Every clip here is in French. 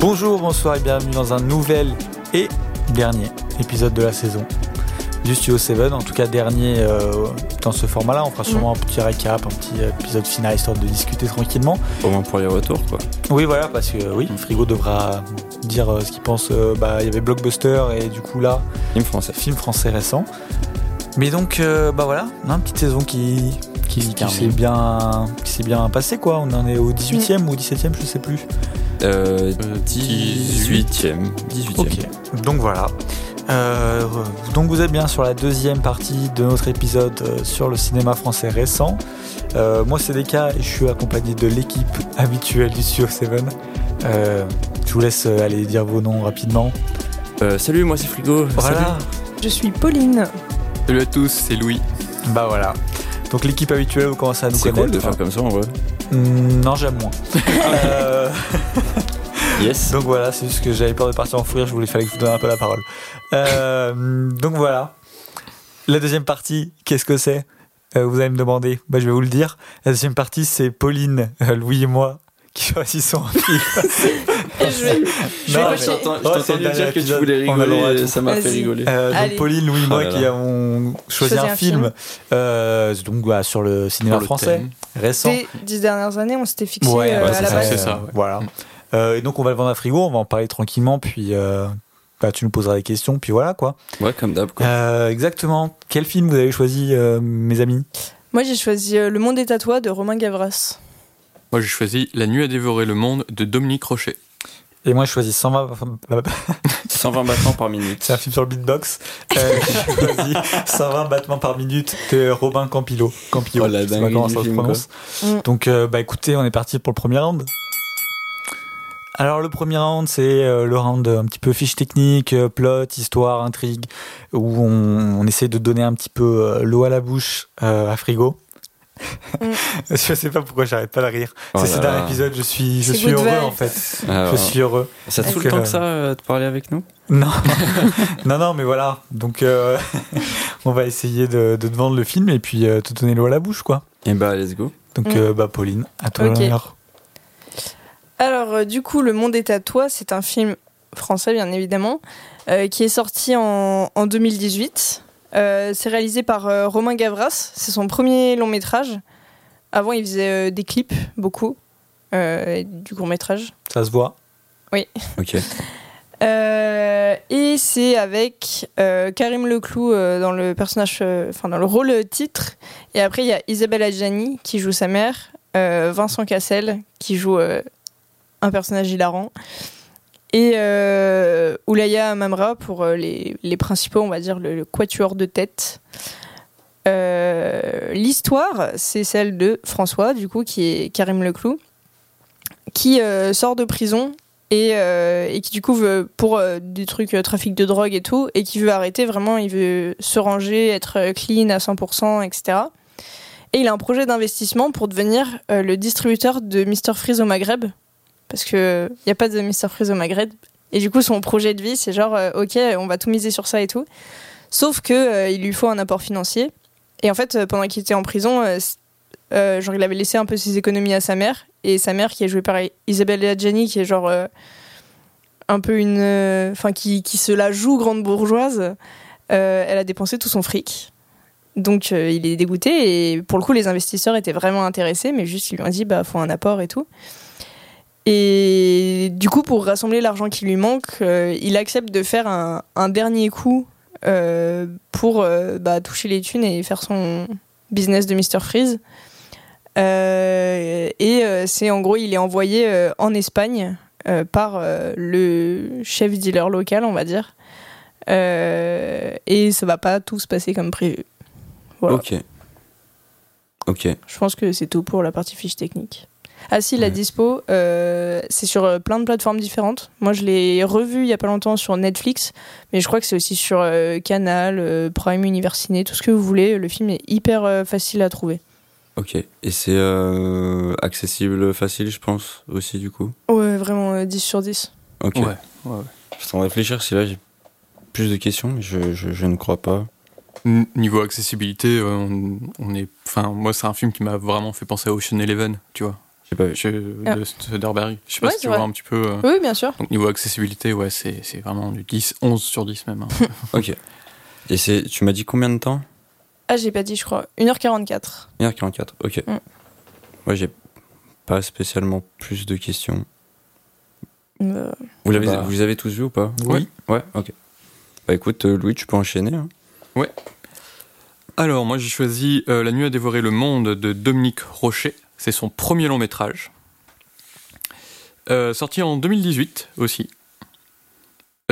Bonjour, bonsoir et bienvenue dans un nouvel et dernier épisode de la saison du Studio 7. En tout cas, dernier euh, dans ce format-là. On fera sûrement un petit récap, un petit épisode final histoire de discuter tranquillement. Au moins pour les retours, quoi. Oui, voilà, parce que oui, Frigo devra dire euh, ce qu'il pense. euh, bah, il y avait Blockbuster et du coup là, Film français. film français récent. Mais donc, euh, bah voilà, on a une petite saison qui, qui, qui termine. s'est bien, qui s'est bien passée, quoi. On en est au 18e ou 17e, je sais plus. Euh, 18ème. 18ème. Ok, donc voilà. Euh, donc vous êtes bien sur la deuxième partie de notre épisode euh, sur le cinéma français récent. Euh, moi c'est Deka et je suis accompagné de l'équipe habituelle du Studio 7. Euh, je vous laisse aller dire vos noms rapidement. Euh, salut, moi c'est Frigo. Voilà. Je suis Pauline. Salut à tous, c'est Louis. Bah voilà. Donc l'équipe habituelle, vous commencez à nous C'est connaître. cool de faire comme ça en vrai. Hmm, non, j'aime moins. Euh, Yes. donc voilà, c'est juste que j'avais peur de partir en fou rire, je voulais fallait que je vous donne un peu la parole. Euh, donc voilà. La deuxième partie, qu'est-ce que c'est? Euh, Vous allez me demander, bah, je vais vous le dire. La deuxième partie, c'est Pauline, euh, Louis et moi qui choisissons un film. je vais, je vais Non, mais- je t'entends- Oh, dire que tu voulais a rigoler, ça m'a fait rigoler. Euh, donc. Pauline, Louis et moi Oh qui avons choisi un, un film, euh, donc bah, sur le cinéma le français thème. récent. Ces dix dernières années, on s'était fixé Ouais, euh, à c'est la ça, base. c'est ça. Voilà. Euh, et donc on va le vendre à frigo, on va en parler tranquillement, puis bah, tu nous poseras des questions, puis voilà quoi. Ouais, comme d'hab. Euh, exactement. Quel film vous avez choisi, euh, mes amis? Moi, j'ai choisi euh, Le Monde est à toi de Romain Gavras. Moi j'ai choisi La nuit à dévorer le monde de Dominique Rocher. Et moi, je choisis 120. 120 battements par minute. C'est un film sur le beatbox. Euh, j'ai choisi 120 battements par minute de Robin Campillo. Campillo. Oh, la je sais pas dinguerie comment ça se prononce. quoi. Mm. Donc, euh, bah écoutez, on est parti pour le premier round. Alors le premier round, c'est euh, le round un petit peu fiche technique, plot, histoire, intrigue, où on, on essaie de donner un petit peu l'eau à la bouche à Frigo. Je sais pas pourquoi j'arrête pas de rire. Oh c'est ce dernier épisode, je suis, je suis heureux en fait. Ah, Je suis heureux. Ça te Donc, fout le temps euh, que ça euh, de parler avec nous? Non, non, non, mais voilà. Donc, euh, on va essayer de, de te vendre le film et puis euh, te donner l'eau à la bouche, quoi. Et bah, let's go. Donc, Mm. euh, bah, Pauline, à toi Ok. l'honneur. Alors, euh, du coup, Le Monde est à toi, c'est un film français, bien évidemment, euh, qui est sorti en, en 2018. Euh, c'est réalisé par euh, Romain Gavras. C'est son premier long métrage. Avant, il faisait euh, des clips, beaucoup, du court métrage. Ça se voit? Ok. Euh, et c'est avec euh, Karim Leclou euh, dans le personnage, enfin dans le rôle titre. Et après il y a Isabelle Adjani qui joue sa mère, Vincent Cassel qui joue un personnage hilarant, et euh, Oulaya Mamra pour euh, les, principaux, on va dire le, le quatuor de tête. Euh, L'histoire, c'est celle de François, du coup, qui est Karim Leclou, qui euh, sort de prison et, et qui du coup veut pour des trucs trafic de drogue et tout et qui veut arrêter vraiment il veut se ranger être clean à 100% etc et il a un projet d'investissement pour devenir le distributeur de Mr Freeze au Maghreb parce que il y a pas de Mr Freeze au Maghreb. Et du coup son projet de vie c'est genre euh, ok on va tout miser sur ça et tout. Sauf que euh, il lui faut un apport financier. Et en fait euh, pendant qu'il était en prison genre il avait laissé un peu ses économies à sa mère. Et sa mère qui est jouée par Isabelle Adjani qui est genre un peu une enfin qui, qui se la joue grande bourgeoise elle a dépensé tout son fric. Donc il est dégoûté. Et pour le coup les investisseurs étaient vraiment intéressés. Mais juste ils lui ont dit bah faut un apport et tout et du coup pour rassembler l'argent qui lui manque euh, il accepte de faire un, un dernier coup euh, pour euh, bah, toucher les thunes et faire son business de Mr Freeze et c'est en gros, il est envoyé en Espagne par le chef dealer local, on va dire. Et ça va pas tout se passer comme prévu. Voilà. Ok. Ok. Je pense que c'est tout pour la partie fiche technique. Ah si, la dispo, euh, c'est sur euh, plein de plateformes différentes. Moi, je l'ai revu il y a pas longtemps sur Netflix, mais je crois que c'est aussi sur euh, Canal, euh, Prime, Universiné, tout ce que vous voulez. Le film est hyper euh, facile à trouver. Ok. Et c'est euh, accessible, facile, je pense, aussi, du coup? Ouais, vraiment euh, 10 sur 10. Ok. Ouais, ouais, ouais. Je suis en réfléchir si là j'ai plus de questions, mais je, je, je ne crois pas. N- Niveau accessibilité, on, on est. Enfin, moi, c'est un film qui m'a vraiment fait penser à Ocean Eleven, tu vois. J'ai pas vu. Je- Ah. de Soderbergh. Je sais pas Ouais, si tu vrai. vois un petit peu. euh, Oui, bien sûr. Donc niveau accessibilité, ouais, c'est c'est vraiment du 10, 11 sur 10 même. hein. Ok. Et c'est, tu m'as dit combien de temps? Ah, j'ai pas dit, je crois. 1h44. 1h44. Ok. Mm. Moi, j'ai pas spécialement plus de questions. Euh, Vous l'avez, Bah. vous les avez tous vus ou pas? Oui. Ouais. Ok. Bah écoute, euh, Louis, tu peux enchaîner. hein. Alors moi j'ai choisi euh, La nuit a dévoré le monde de Dominique Rocher. C'est son premier long métrage. Euh, sorti en 2018 aussi.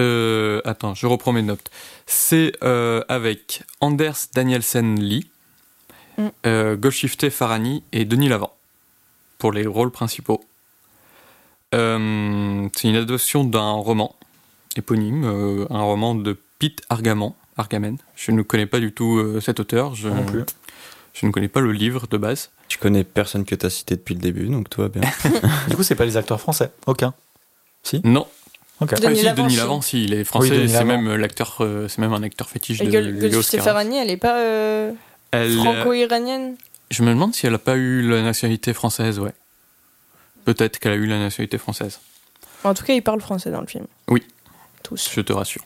Euh, attends, je reprends mes notes. C'est euh, avec Anders Danielsen Lee, Mm. euh, Golshifteh Farhani et Denis Lavant pour les rôles principaux. Euh, c'est une adaptation d'un roman éponyme, euh, un roman de Pete Argaman. Argamen. Je ne connais pas du tout euh, cet auteur. Je, Non plus. je ne connais pas le livre de base. Tu connais personne que t'as cité depuis le début, donc toi, bien. Du coup, c'est pas les acteurs français. Aucun. Non. Ok. Denis Ah, si, Lavant, Denis si. Lavant, si, il est français. Denis c'est Lavant. même euh, l'acteur, euh, c'est même un acteur fétiche Et de Scarra. Farhani, elle est pas euh, euh, franco-iranienne? je me demande si elle a pas eu la nationalité française, ouais. Peut-être qu'elle a eu la nationalité française. En tout cas, ils parlent français dans le film. Oui. Tous. Je te rassure.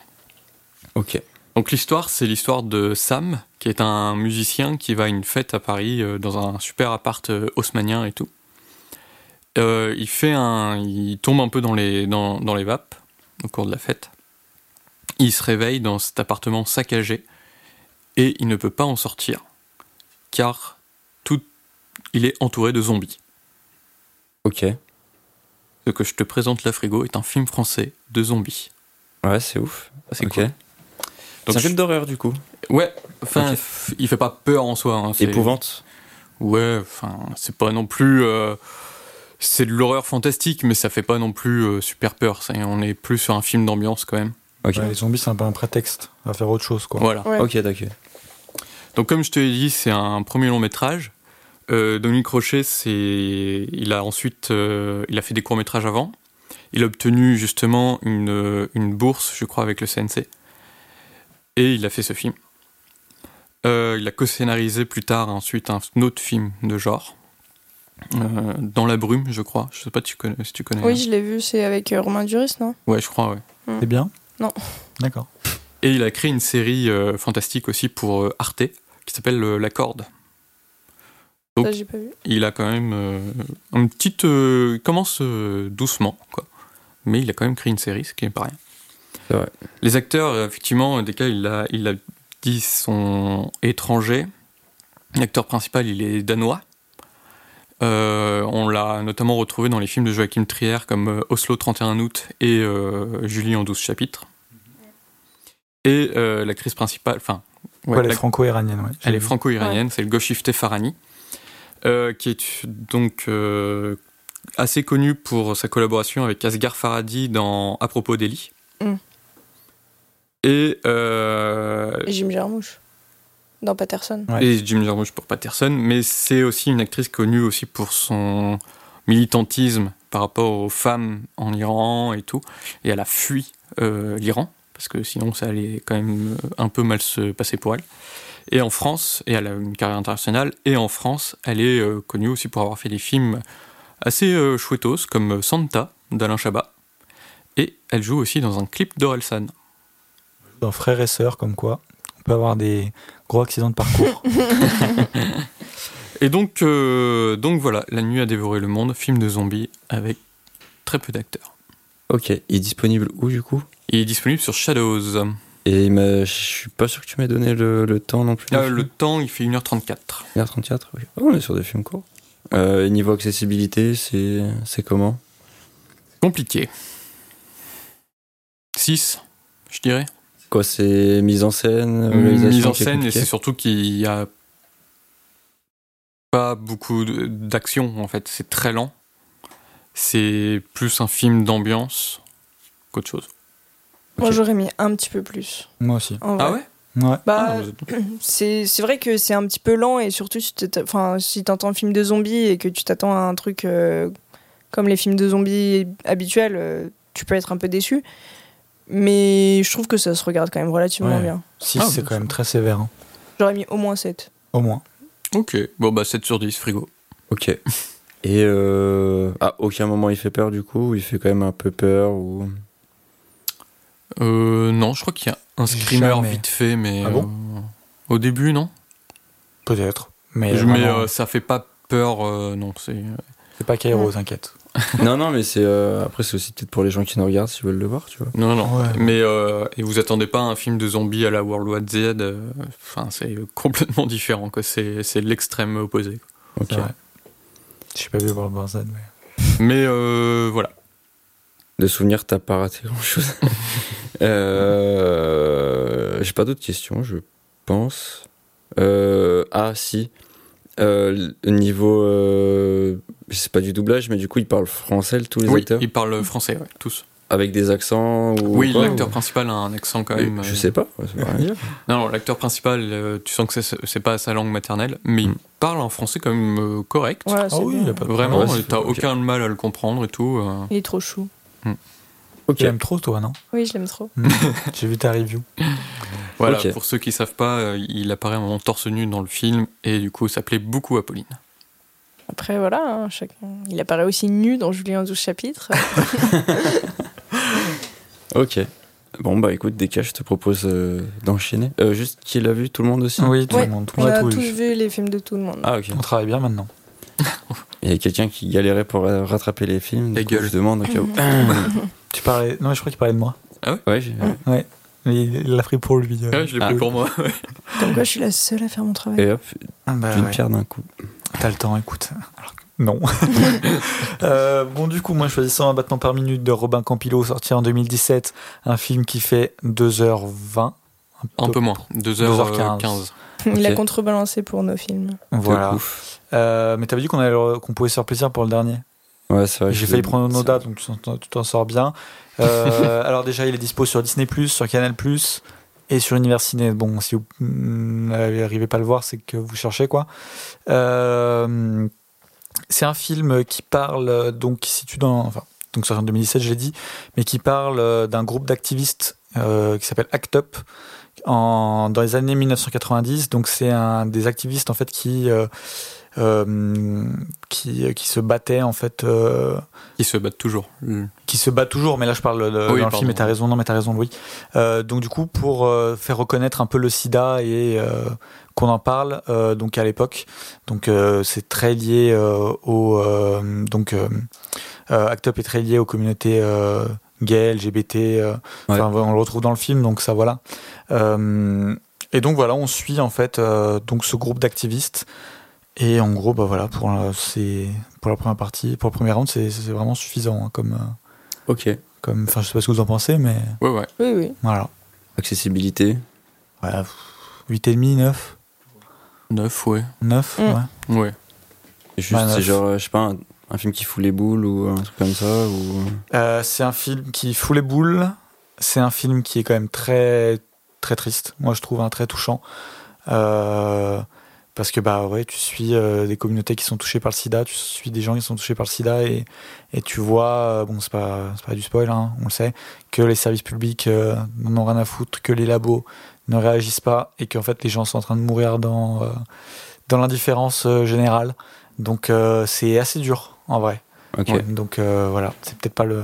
ok. Donc l'histoire, c'est l'histoire de Sam, qui est un musicien qui va à une fête à Paris euh, dans un super appart euh, haussmannien et tout. Euh, il fait un, il tombe un peu dans les dans, dans les vapes au cours de la fête. Il se réveille dans cet appartement saccagé et il ne peut pas en sortir car tout, il est entouré de zombies. Ok. Ce que je te présente là, frigo, est un film français de zombies. Ouais, c'est ouf. C'est ok. cool. C'est Donc, un film d'horreur, du coup. Ouais, enfin, Ok. f- il fait pas peur en soi. hein, c'est- Épouvante. Ouais, enfin, c'est pas non plus. euh, c'est de l'horreur fantastique, mais ça fait pas non plus euh, super peur. C'est- on est plus sur un film d'ambiance quand même. Ok. Ouais, les zombies, c'est un peu un prétexte à faire autre chose, quoi. Voilà. Ouais. Ok, d'accord. Donc, comme je te l'ai dit, c'est un premier long métrage. Euh, Dominique Rocher, c'est, il a ensuite, euh, il a fait des courts métrages avant. Il a obtenu justement une, une bourse, je crois, avec le CNC, et il a fait ce film. Euh, il a co-scénarisé plus tard ensuite un autre film de genre, euh, Dans la brume, je crois. Je sais pas si tu connais. Si tu connais Oui, je l'ai vu, c'est avec euh, Romain Duris, non? Ouais, je crois, ouais. C'est bien? Non. D'accord. Et il a créé une série euh, fantastique aussi pour euh, Arte qui s'appelle euh, La Corde. Donc- Ça, j'ai pas vu. Il a quand même euh, une petite. euh, il commence euh, doucement, quoi. Mais il a quand même créé une série, ce qui n'est pas rien. Vrai. Les acteurs, euh, effectivement, des cas, il a, il a dit, sont étrangers. L'acteur principal, il est danois. Euh, on l'a notamment retrouvé dans les films de Joachim Trier comme euh, Oslo 31 août et euh, Julie en 12 chapitres. Et euh, l'actrice principale, enfin, ouais, Ouais, elle est la- franco-iranienne, ouais. elle est franco-iranienne, c'est le Golshifteh Farhani, euh, qui est donc euh, assez connu pour sa collaboration avec Asghar Farhadi dans À propos d'Eli. Et, euh, Et Jim Jarmusch. Dans Patterson. Ouais. et Jim Jarmusch pour Patterson, mais c'est aussi une actrice connue aussi pour son militantisme par rapport aux femmes en Iran et tout. Et elle a fui euh, l'Iran, parce que sinon ça allait quand même euh, un peu mal se passer pour elle. Et en France, et elle a une carrière internationale, et en France, elle est euh, connue aussi pour avoir fait des films assez euh, chouettos, comme Santa d'Alain Chabat. Et elle joue aussi dans un clip d'Orelsan. Dans Frères et Sœurs, comme quoi. On peut avoir des gros accidents de parcours. Et donc, euh, donc voilà, La nuit a dévoré le monde, film de zombies avec très peu d'acteurs. Ok. Il est disponible où, du coup? Il est disponible sur Shadows. Et je suis pas sûr que tu m'aies donné le, le temps non plus. Euh, le temps, il fait 1h34. 1h34 ok. Oh, on est sur des films courts. Euh, niveau accessibilité, c'est c'est comment? Compliqué. 6, je dirais. Quoi, c'est mise en scène, réalisation Mise en scène, et c'est surtout qu'il y a pas beaucoup d'action en fait. C'est très lent. C'est plus un film d'ambiance qu'autre chose. Moi, j'aurais mis un petit peu plus. Moi aussi. Ah ouais? Ouais. Bah, Ah, c'est c'est vrai que c'est un petit peu lent et surtout si tu enfin, si t'entends un film de zombies et que tu t'attends à un truc euh, comme les films de zombies habituels, euh, tu peux être un peu déçu. Mais je trouve que ça se regarde quand même relativement Ouais. bien. 6, Ah, c'est bien quand même très sévère. hein. J'aurais mis au moins 7. Au moins. Ok, bon bah 7 sur 10, frigo. Ok. Et euh, à aucun moment il fait peur du coup, ou il fait quand même un peu peur ou? Euh, non, je crois qu'il y a un screamer Jamais. vite fait, mais Ah bon? euh, au début, non? Peut-être. Mais, Je- mais vraiment, euh, ça fait pas peur, euh, non. C'est c'est pas Cairo, t'inquiète. non non, mais c'est euh, après c'est aussi peut-être pour les gens qui nous regardent s'ils veulent le voir, tu vois. non, non. Ouais. Mais euh, et vous attendez pas un film de zombies à la World War Z euh, Enfin, c'est complètement différent. quoi. C'est c'est l'extrême opposé. quoi. Ok. J'ai pas vu World War Z, mais. Mais euh, voilà. De souvenir, t'as pas raté grand chose. euh, J'ai pas d'autres questions, je pense. Euh, ah si. Euh, le niveau, euh, c'est pas du doublage, mais du coup ils parlent français tous les oui, acteurs, ils parlent français, ouais, tous. avec des accents ou oui, l'acteur ou- principal a un accent quand même. Je euh, sais pas. rien. Non, non, l'acteur principal, euh, tu sens que c'est- pas sa langue maternelle, mais il Mm. parle en français quand même correct. Ouais, Ah oui, il a pas de Vraiment, Ouais, t'as aucun mal à le comprendre et tout. Il est trop chou. Ok. Tu l'aimes trop, toi, non? Oui, je l'aime trop. J'ai vu ta review. Voilà, pour ceux qui savent pas, euh, il apparaît en torse nu dans le film et du coup, ça plaît beaucoup à Pauline. Après, voilà, hein, chacun. il apparaît aussi nu dans Julien en 12 chapitres. Ok. Bon bah écoute, Deka, je te propose euh, d'enchaîner. Euh, juste qui l'a vu, tout le monde aussi? Oui, tout Ouais, le monde. Tout On a tous vu. vu les films de tout le monde. Ah ok. On travaille bien maintenant. Il y a quelqu'un qui galérait pour rattraper les films. Ta du coup, gueule. Je demande au cas où. Tu parlais. Non, mais je crois qu'il parlait de moi. ouais. j'ai- Mais il l'a pris pour lui. euh. Ouais, je l'ai Ah. pris pour moi. ouais. Comme quoi, je suis la seule à faire mon travail. Et hop, Ah, bah, une ouais. pierre d'un coup. T'as le temps, écoute. Alors non. Euh, bon, du coup, moi, choisissant un battement par minute de Robin Campillo, sorti en 2017, un film qui fait 2h20. Un peu moins, 2h15. 2h15. Il a contrebalancé pour nos films. Voilà. Euh, mais t'avais dit qu'on qu'on pouvait se faire plaisir pour le dernier. Ouais, c'est vrai. J'ai failli prendre nos dates, donc tu t'en- sors bien. Euh, alors déjà, il est dispo sur Disney+, sur Canal+, et sur Univers Ciné. Bon, si vous mm, n'arrivez pas à le voir, c'est que vous cherchez, quoi. Euh, c'est un film qui parle, donc, qui se situe dans... Enfin, donc sorti en 2017, je l'ai dit, mais qui parle euh, d'un groupe d'activistes euh, qui s'appelle ACT UP, en, dans les années 1990. Donc c'est un des activistes, en fait, qui... euh, euh, qui, qui se battait en fait euh, Ils se battent toujours. Mm. qui se bat toujours, mais là je parle de, Oui, dans le film, et t'as raison, non mais t'as raison Louis. Euh, donc du coup pour euh, faire reconnaître un peu le sida et euh, qu'on en parle, euh, donc à l'époque, donc euh, c'est très lié euh, au euh, donc euh, euh, Act Up est très lié aux communautés euh, gays, LGBT, euh, Ouais. on le retrouve dans le film, donc ça voilà. Euh, et donc voilà, on suit en fait euh, donc ce groupe d'activistes. Et en gros, bah voilà, pour la, c'est pour la première partie, pour le premier round, c'est c'est vraiment suffisant hein, comme euh, Ok. comme, enfin, je sais pas ce que vous en pensez, mais Ouais, ouais. Oui, oui. voilà. Accessibilité. Ouais, 8,5, 9, 9, ouais. 9, Mm. ouais. Ouais. Et Juste, Ouais, c'est genre, je sais pas, un, un film qui fout les boules ou un truc comme ça ou... Euh, c'est un film qui fout les boules. C'est un film qui est quand même très, très triste. Moi, je trouve un très touchant. Euh, parce que, bah ouais, tu suis euh, des communautés qui sont touchées par le sida, tu suis des gens qui sont touchés par le sida et, et tu vois, euh, bon, c'est pas, pas du spoil, hein, on le sait, que les services publics euh, n'en ont rien à foutre, que les labos ne réagissent pas et qu'en fait les gens sont en train de mourir dans, euh, dans l'indifférence générale. Donc, c'est assez dur, en vrai. Ouais, donc voilà, c'est peut-être pas le.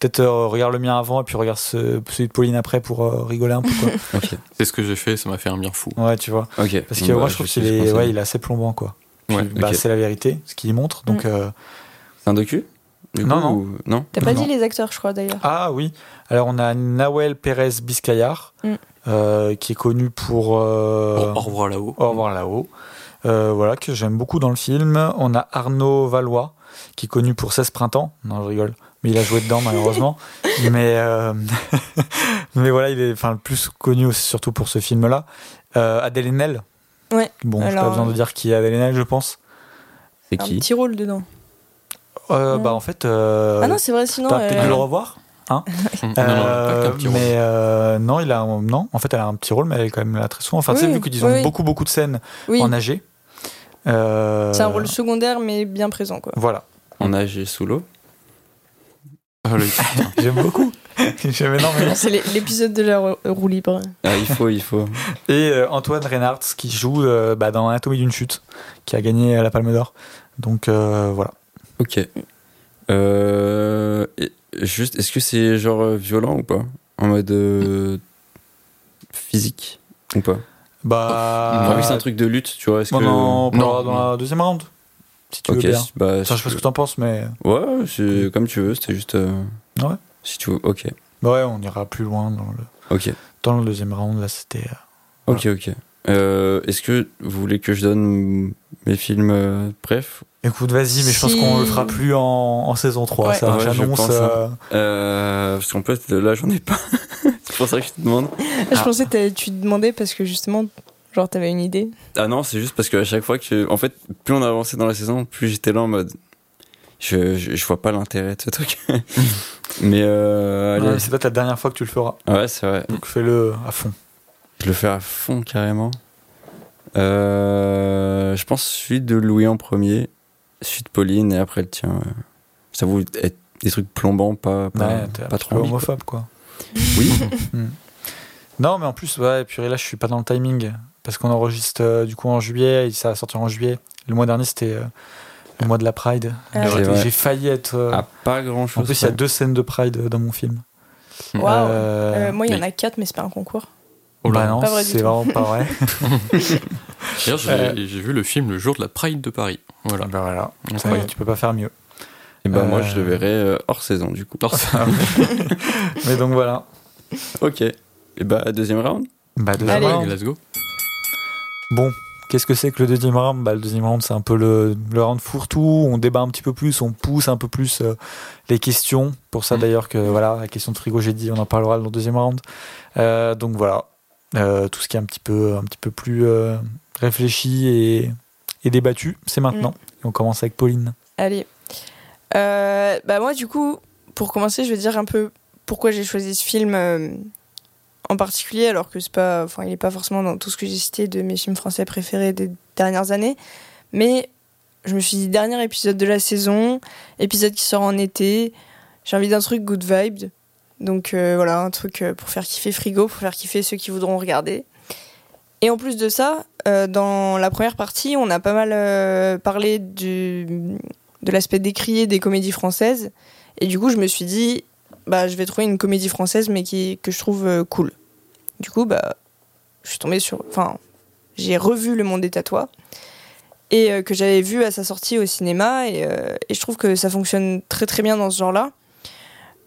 Peut-être euh, regarde le mien avant et puis regarde ce- celui de Pauline après pour euh, rigoler un peu. C'est ce que j'ai fait, ça m'a fait un bien fou. ouais, tu vois. Ok. Parce que bah, moi je trouve qu'il est, ouais, il est assez plombant quoi. Ouais, bah. C'est la vérité, ce qu'il montre. Donc, Mm. euh, C'est un docu? Du Non, coup, non. ou- non? T'as pas Non. dit les acteurs, je crois, d'ailleurs. Ah oui, alors on a Nawel Pérez Biscayar Mm. euh, qui est connu pour. euh, Au au revoir là-haut. Au revoir là-haut. Euh, voilà, que j'aime beaucoup dans le film. On a Arnaud Valois, qui est connu pour 16 printemps. Non, je rigole. Mais il a joué dedans, malheureusement. mais, euh, mais voilà, il est enfin, le plus connu aussi, surtout pour ce film-là. Euh, Adèle Haenel. Ouais. Bon, j'ai pas besoin de dire qui est Adèle Haenel, je pense. C'est Un qui petit rôle dedans. Euh, Ouais. Bah, en fait. Euh, ah non, c'est vrai, sinon. T'as peut-être dû euh, le revoir Mm. Non, non, pas Euh, qu'un petit rôle. mais euh, non, il a un- non. En fait, elle a un petit rôle, mais elle est quand même là très souvent. Enfin, tu sais, Oui, vu qu'ils ont oui, beaucoup, beaucoup de scènes Oui, en AG. euh, c'est un rôle secondaire, mais bien présent, quoi. Voilà. En et sous l'eau Le- J'aime beaucoup. J'aime énormément. C'est l'é- l'épisode de la roue- libre. Ah, il faut, il faut. Et euh, Antoine Reinhardt qui joue euh, bah, dans Anatomie d'une chute, qui a gagné euh, la Palme d'Or. Donc euh, voilà. Ok. Euh, et juste, est-ce que c'est genre violent ou pas? En mode euh, physique ou pas? Bah. Vu que c'est un truc de lutte, tu vois. Est-ce Bon, que... non, on Non. dans la deuxième round. Si tu Ok, veux bien. bah, Enfin, je sais pas ce que t'en penses, mais. Ouais, c'est comme tu veux, c'était juste. euh, Ouais. Si tu veux, ok. Bah ouais, on ira plus loin dans le, Ok, dans le deuxième round. Là, c'était. euh, ok, ok. Euh, Est-ce que vous voulez que je donne mes films euh, bref? Écoute, vas-y, mais je pense qu'on le fera plus en, en saison 3. Ouais. Ça, Ouais, j'annonce. pense, euh, euh, Parce qu'en fait, là, j'en ai pas. c'est pour ça que je te demande. Je pensais que tu te demandais parce que justement, genre, t'avais une idée? Ah non, c'est juste parce qu'à chaque fois que. En fait, plus on avançait dans la saison, plus j'étais là en mode. Je, je, je vois pas l'intérêt de ce truc. mais euh, ouais, c'est pas ta dernière fois que tu le feras. Ouais, c'est vrai. Donc fais-le à fond. Je le fais à fond carrément. Euh, je pense celui de Louis en premier, celui de Pauline et après le tien. ouais. Ça vous être des trucs plombants, pas, pas, Ouais, trop quoi. homophobe, quoi. Oui. Non, mais en plus, ouais, et puis là, je suis pas dans le timing. Parce qu'on enregistre euh, du coup en juillet, et ça va sortir en juillet. Le mois dernier, c'était euh, le mois de la Pride. Ah, J'ai- failli être. euh, Ah, pas grand en chose. plus, il y a deux scènes de Pride euh, dans mon film. Waouh. Euh, Euh, moi, il y en a quatre, mais c'est pas un concours. Oh là. bah non, Pas vrai du c'est tout. vraiment pas vrai. D'ailleurs, j'ai Euh. j'ai vu le film le jour de la Pride de Paris. Voilà. Bah voilà. Incroyable. tu peux pas faire mieux. Et ben moi, je le verrai euh, hors saison du coup. Alors, ça- Mais donc voilà. Ok. Et bah, deuxième round? Bah, deuxième Allez. round. let's go. Bon, qu'est-ce que c'est que le deuxième round? Bah, Le deuxième round, c'est un peu le, le round fourre-tout. On débat un petit peu plus, on pousse un peu plus euh, les questions. Pour ça, Mm. d'ailleurs, que voilà, la question de frigo, j'ai dit, on en parlera dans le deuxième round. Euh, donc voilà, Euh, tout ce qui est un petit peu, un petit peu plus réfléchi et, et débattu, c'est maintenant. Et on commence avec Pauline. Allez. Bah moi, du coup, pour commencer, je vais dire un peu pourquoi j'ai choisi ce film particulier, alors que c'est pas, enfin, il est pas forcément dans tout ce que j'ai cité de mes films français préférés des dernières années. Mais je me suis dit dernier épisode de la saison, épisode qui sort en été. J'ai envie d'un truc good vibe. Donc euh, voilà, un truc euh, pour faire kiffer frigo, pour faire kiffer ceux qui voudront regarder. Et en plus de ça, euh, dans la première partie, on a pas mal parlé du, de l'aspect décrié des comédies françaises. Et du coup, je me suis dit, bah, je vais trouver une comédie française, mais qui, que je trouve cool. Du coup, bah, je suis tombée sur. Enfin, j'ai revu Le Monde des Tatois. Et euh, que j'avais vu à sa sortie au cinéma. Et, euh, et je trouve que ça fonctionne très très bien dans ce genre-là.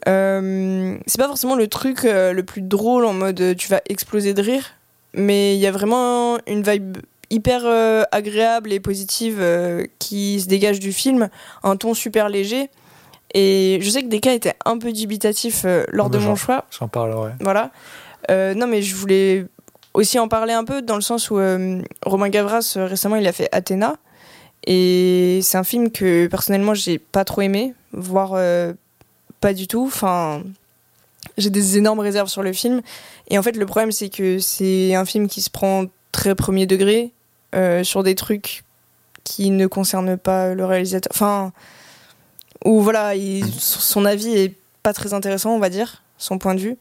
Euh, c'est pas forcément le truc le plus drôle en mode tu vas exploser de rire. Mais il y a vraiment une vibe hyper agréable et positive qui se dégage du film, un ton super léger. Et je sais que Deka était un peu dubitatif lors de Genre. mon choix. J'en parlerai. Voilà. Euh, non, mais je voulais aussi en parler un peu dans le sens où euh, Romain Gavras euh, récemment il a fait Athéna. Et c'est un film que personnellement j'ai pas trop aimé, voire pas du tout. Enfin, j'ai des énormes réserves sur le film. Et en fait, le problème c'est que c'est un film qui se prend très premier degré sur des trucs qui ne concernent pas le réalisateur. Enfin, où voilà, il- son avis est pas très intéressant, on va dire, son point de vue.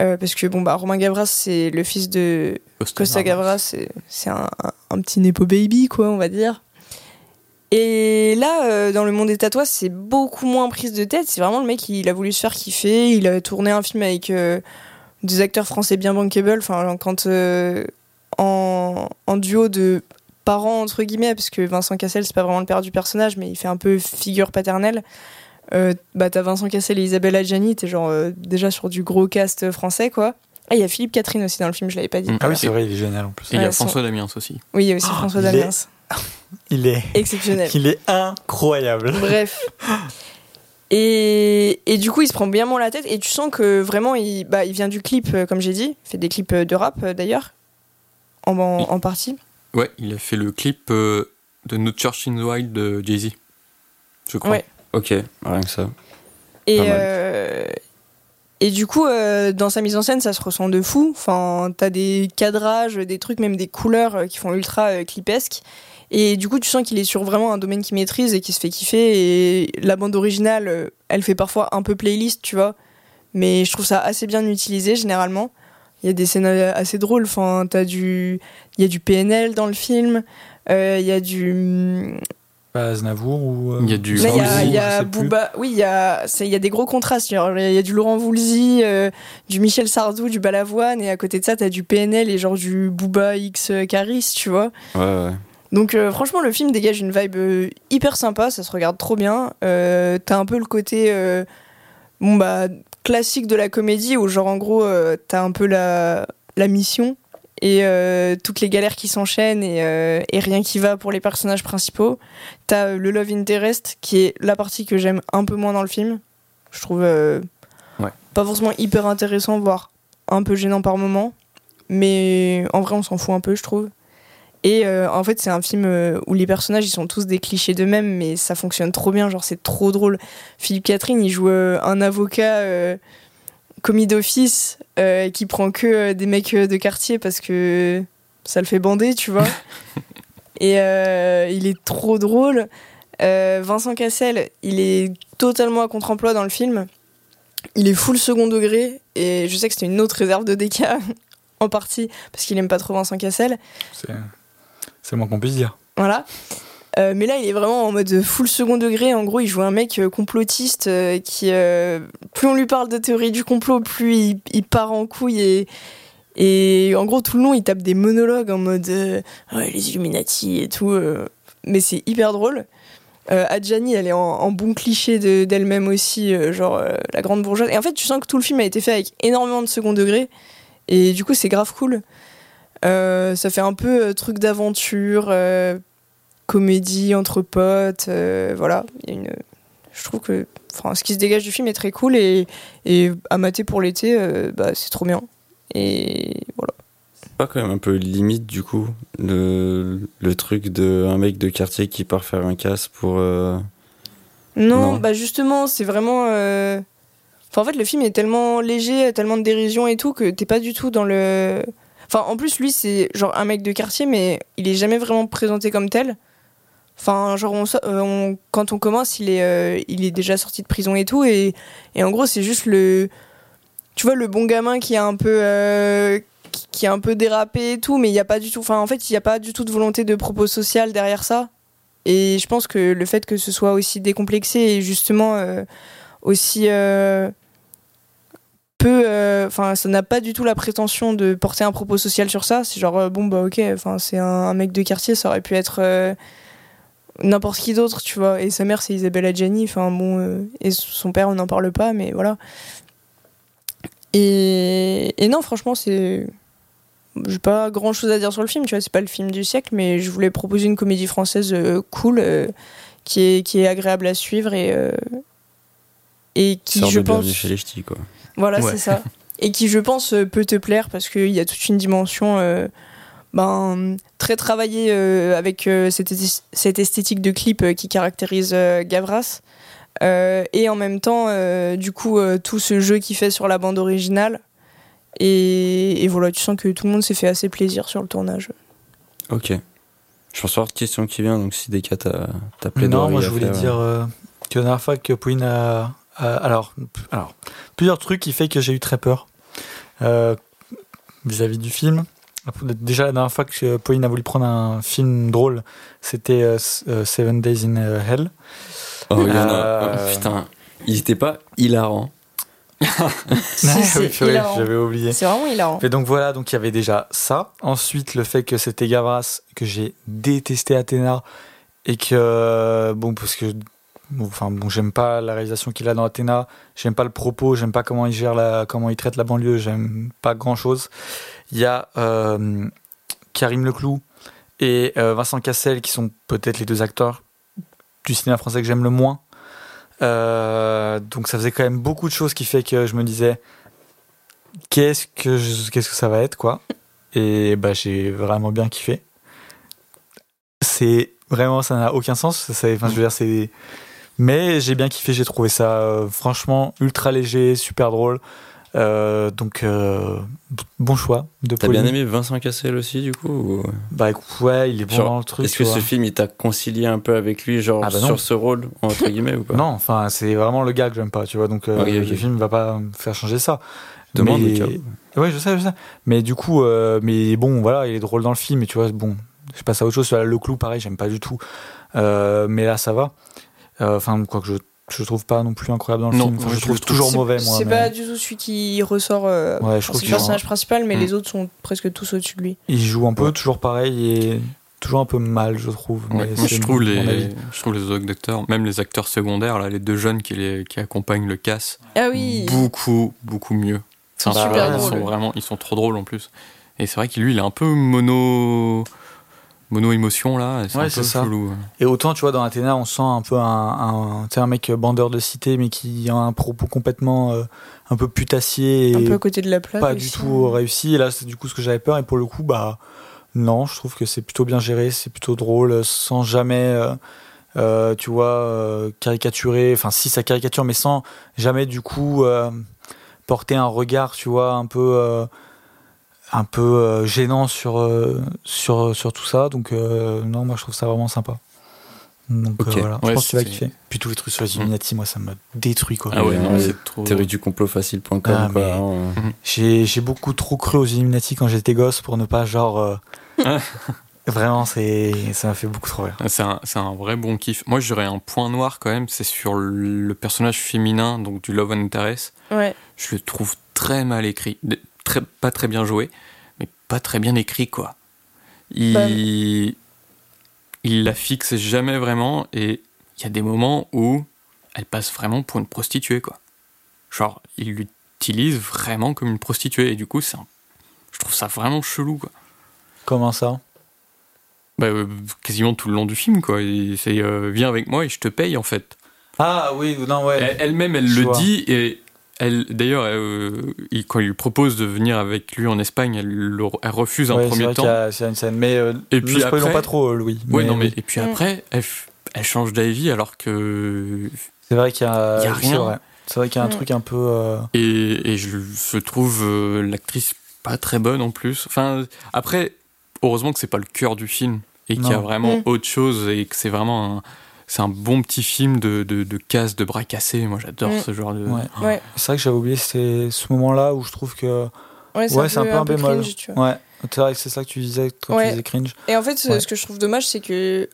Euh, parce que bon bah Romain Gavras c'est le fils de Costa Gavras, c'est c'est un, un- un petit nepo baby quoi, on va dire. Et là, euh, dans le monde des tatouages, c'est beaucoup moins prise de tête. C'est vraiment le mec, il a voulu se faire kiffer. Il a tourné un film avec euh, des acteurs français bien bankable. Enfin, quand en, en duo de parents entre guillemets, parce que Vincent Cassel, c'est pas vraiment le père du personnage, mais il fait un peu figure paternelle. Euh, bah t'as Vincent Cassel et Isabelle Adjani, t'es genre euh, déjà sur du gros cast français quoi. Ah il y a Philippe Catherine aussi dans le film, je l'avais pas dit. Ah oui, c'est vrai, il est génial en plus. Et il y a François Damiens aussi. Oui, il y a aussi Oh, François il est- Damiens. Il est, Exceptionnel. il est incroyable. Bref. Et, et du coup, il se prend bien moins la tête. Et tu sens que vraiment, il, bah, il vient du clip, euh, comme j'ai dit. Il fait des clips euh, de rap, euh, d'ailleurs. En, en, en partie. Ouais, il a fait le clip euh, de No Church in the Wild de Jay-Z. Je crois. Ouais. Ok, rien que ça. Et, euh, et du coup, euh, dans sa mise en scène, ça se ressent de fou. Enfin, t'as des cadrages, des trucs, même des couleurs euh, qui font ultra clipesque. Et du coup, tu sens qu'il est sur vraiment un domaine qu'il maîtrise et qui se fait kiffer. Et la bande originale, elle fait parfois un peu playlist, tu vois. Mais je trouve ça assez bien utilisé généralement. Il y a des scènes assez drôles. Enfin, t'as du, il y a du PNL dans le film. Euh, Il y a du, pas, Aznavour ou. euh, Il y a du- Là, il y a, il y. Booba. Oui, il y a, il y a des gros contrastes. Il y a du Laurent Voulzy, euh, du Michel Sardou, du Balavoine, et à côté de ça, t'as du PNL et genre du Booba X Caris, tu vois. Ouais, ouais. Donc, euh, franchement, le film dégage une vibe euh, hyper sympa, ça se regarde trop bien. Euh, t'as un peu le côté. euh, bon, bah, classique de la comédie où, genre, en gros, euh, t'as un peu la, la mission et euh, toutes les galères qui s'enchaînent et, euh, et rien qui va pour les personnages principaux. T'as euh, le Love Interest qui est la partie que j'aime un peu moins dans le film. Je trouve Ouais. pas forcément hyper intéressant, voire un peu gênant par moment. Mais en vrai, on s'en fout un peu, je trouve. Et en fait, c'est un film où les personnages ils sont tous des clichés d'eux-mêmes, mais ça fonctionne trop bien. Genre, c'est trop drôle. Philippe Catherine, il joue un avocat commis d'office euh, qui prend que euh, des mecs euh, de quartier parce que ça le fait bander, tu vois. Et euh, il est trop drôle. Euh, Vincent Cassel, il est totalement à contre-emploi dans le film. Il est full second degré et je sais que c'était une autre réserve de DK en partie parce qu'il aime pas trop Vincent Cassel. C'est c'est le moins qu'on puisse dire. Voilà. Euh, mais là, il est vraiment en mode full second degré. En gros, il joue un mec euh, complotiste euh, qui, plus on lui parle de théorie du complot, plus il, part en couille et, en gros, tout le long, il tape des monologues en mode ouais, les Illuminati et tout. mais c'est hyper drôle. Euh, Adjani, elle est en, bon cliché de- d'elle-même aussi, genre la grande bourgeoise. Et en fait, tu sens que tout le film a été fait avec énormément de second degré. Et du coup, c'est grave cool. Ça fait un peu truc d'aventure, comédie entre potes, euh, voilà. Il y a une, je trouve que enfin, ce qui se dégage du film est très cool et, et à mater pour l'été, euh, bah, c'est trop bien. Et voilà. Pas quand même un peu limite du coup le, le truc de un mec de quartier qui part faire un casse pour. euh, Non, Non. bah justement, c'est vraiment. Enfin, en fait, le film est tellement léger, tellement de dérision et tout, que t'es pas du tout dans le. Enfin, en plus, lui, c'est genre un mec de quartier, mais il est jamais vraiment présenté comme tel. Enfin, genre, euh, quand on commence, il est, euh, il est déjà sorti de prison et tout, et, et en gros, c'est juste le. Tu vois, le bon gamin qui a un peu. euh, qui- qui un peu dérapé et tout, mais il n'y a pas du tout. Enfin, en fait, il n'y a pas du tout de volonté de propos social derrière ça. Et je pense que le fait que ce soit aussi décomplexé et justement aussi peu, enfin, ça n'a pas du tout la prétention de porter un propos social sur ça. C'est genre bon bah ok, c'est un, mec de quartier, ça aurait pu être n'importe qui d'autre, tu vois. Et sa mère c'est Isabelle Adjani, enfin bon, euh, et son père on n'en parle pas, mais voilà. Et, et non, franchement c'est j'ai pas grand chose à dire sur le film, tu vois, c'est pas le film du siècle, mais je voulais proposer une comédie française euh, cool, euh, qui, est, qui est agréable à suivre et, euh, et qui, sort je de pense. Bienvenue chez les Ch'tis, quoi. Voilà, Ouais. c'est ça. Et qui, je pense, peut te plaire parce qu'il y a toute une dimension euh, ben, très travaillée euh, avec euh, cette, cette esthétique de clip euh, qui caractérise euh, Gavras. Euh, et en même temps, euh, du coup, euh, tout ce jeu qu'il fait sur la bande originale. Et, et voilà, tu sens que tout le monde s'est fait assez plaisir sur le tournage. Ok. Je pense avoir une question qui vient, donc si des cas t'as t'as plaidoirie Non, moi je voulais faire, dire euh, que la dernière fois que Pauline a, a- alors, plusieurs trucs qui fait que j'ai eu très peur euh, vis-à-vis du film. Déjà la dernière fois que Pauline a voulu prendre un film drôle, c'était euh, euh, Seven Days in euh, Hell. Oh, il y en a. Euh, oh, putain, il était pas hilarant. Si, c'est oui, purée, hilarant. J'avais oublié. C'est vraiment hilarant. Et donc voilà, donc il y avait déjà ça. Ensuite, le fait que c'était Gavras, que j'ai détesté Athéna, et que, bon, parce que, enfin, bon, j'aime pas la réalisation qu'il a dans Athéna, j'aime pas le propos, j'aime pas comment il gère la, comment il traite la banlieue, j'aime pas grand chose. Il y a euh, Karim Leclou et euh, Vincent Cassel, qui sont peut-être les deux acteurs du cinéma français que j'aime le moins. Euh, donc ça faisait quand même beaucoup de choses qui fait que je me disais qu'est-ce que qu'est-ce que ça va être quoi et bah j'ai vraiment bien kiffé c'est vraiment ça n'a aucun sens enfin je veux dire c'est mais j'ai bien kiffé j'ai trouvé ça euh, franchement ultra léger super drôle Euh, donc euh, bon choix de T'as bien aimé Vincent Cassel aussi, du coup ou- bah écoute, ouais il est bon Genre, dans le truc Est-ce que ce film il t'a concilié un peu avec lui, genre Ah bah sur ce rôle, entre guillemets, ou pas? Non enfin c'est vraiment le gars que j'aime pas tu vois donc le film va pas me faire changer ça Demande Mais-. Ouais, je sais, je sais. Mais du coup, mais bon, voilà, il est drôle dans le film, et tu vois, bon, je passe à autre chose. Le clou, pareil, j'aime pas du tout. Mais là, ça va. Euh, Enfin, quoi que je je trouve pas non plus incroyable dans le Non, film. Enfin, je je trouve toujours mauvais, moi. C'est mais pas du tout celui qui ressort. euh, Ouais, je c'est trouve le qu'il personnage principal, mais Mm. les autres sont presque tous au-dessus de lui. il joue un peu Ouais. toujours pareil et toujours un peu mal, je trouve. Ouais, mais moi, je trouve, les, je trouve les autres acteurs, même les acteurs secondaires, là, les deux jeunes qui, les, qui accompagnent le casse, Ah oui. beaucoup, beaucoup mieux. sont Enfin, super ils drôles. sont vraiment, ils sont trop drôles en plus. Et c'est vrai que lui, il est un peu mono, mono émotion là. et C'est Ouais, un c'est peu ça. chelou. Et autant, tu vois, dans Athéna, on sent un peu un, un, un mec bandeur de cité, mais qui a un propos complètement euh, un peu putassier Un et peu à côté de la plaque. pas aussi. du tout réussi. Et là, c'est du coup ce que j'avais peur. Et pour le coup, bah, non, je trouve que c'est plutôt bien géré, c'est plutôt drôle, sans jamais, euh, euh, tu vois, euh, caricaturer. Enfin, si ça caricature, mais sans jamais, du coup, euh, porter un regard, tu vois, un peu. Un peu euh, gênant sur, euh, sur, sur tout ça. Donc, euh, non, moi, je trouve ça vraiment sympa. Donc, euh, voilà. Ouais, je pense que tu vas kiffer. Puis tous les trucs sur les Illuminati, moi, ça me détruit, quoi. Ah ouais, non, c'est trop. Théorie du complot facile.com. Ah, quoi. J'ai j'ai beaucoup trop cru aux Illuminati quand j'étais gosse pour ne pas, genre. euh, vraiment, c'est ça m'a fait beaucoup trop rire. C'est un, c'est un vrai bon kiff. Moi, j'aurais un point noir quand même, c'est sur le personnage féminin, donc du Love and Interest. Ouais. Je le trouve très mal écrit, très, pas très bien joué, mais pas très bien écrit quoi. Il, Bah- il la fixe jamais vraiment et il y a des moments où elle passe vraiment pour une prostituée quoi. Genre, il l'utilise vraiment comme une prostituée et du coup, un- je trouve ça vraiment chelou quoi. Comment ça? Bah, euh, quasiment tout le long du film quoi. C'est euh, viens avec moi et je te paye en fait. Ah oui, non, ouais. Elle- Elle-même, elle, le vois. dit et elle, d'ailleurs, euh, il- quand il lui propose de venir avec lui en Espagne, elle, le- elle refuse un Ouais, premier vrai qu'il temps. y a- c'est une scène. Mais euh, Et ne puis après- pas trop, euh, Louis. Ouais, non, mais oui. et puis Mm. après, elle, change d'avis alors que c'est vrai qu'il y a, y rien. C'est vrai qu'il y a un Mm. truc un peu. euh, et, et je, je trouve euh, l'actrice pas très bonne en plus. Enfin, après, heureusement que c'est pas le cœur du film et qu'il y a vraiment Mm. autre chose et que c'est vraiment un, c'est un bon petit film de, de, de casse, de bras cassés. Moi, j'adore Mm. ce genre de. Ouais. Ouais. C'est vrai que j'avais oublié c'est ce moment-là où je trouve que. Ouais, c'est Ouais, un, peu, un peu bémol. cringe, tu vois. Ouais, c'est vrai que c'est ça que tu disais quand Ouais. tu disais cringe. Et en fait, ce, Ouais. ce que je trouve dommage, c'est que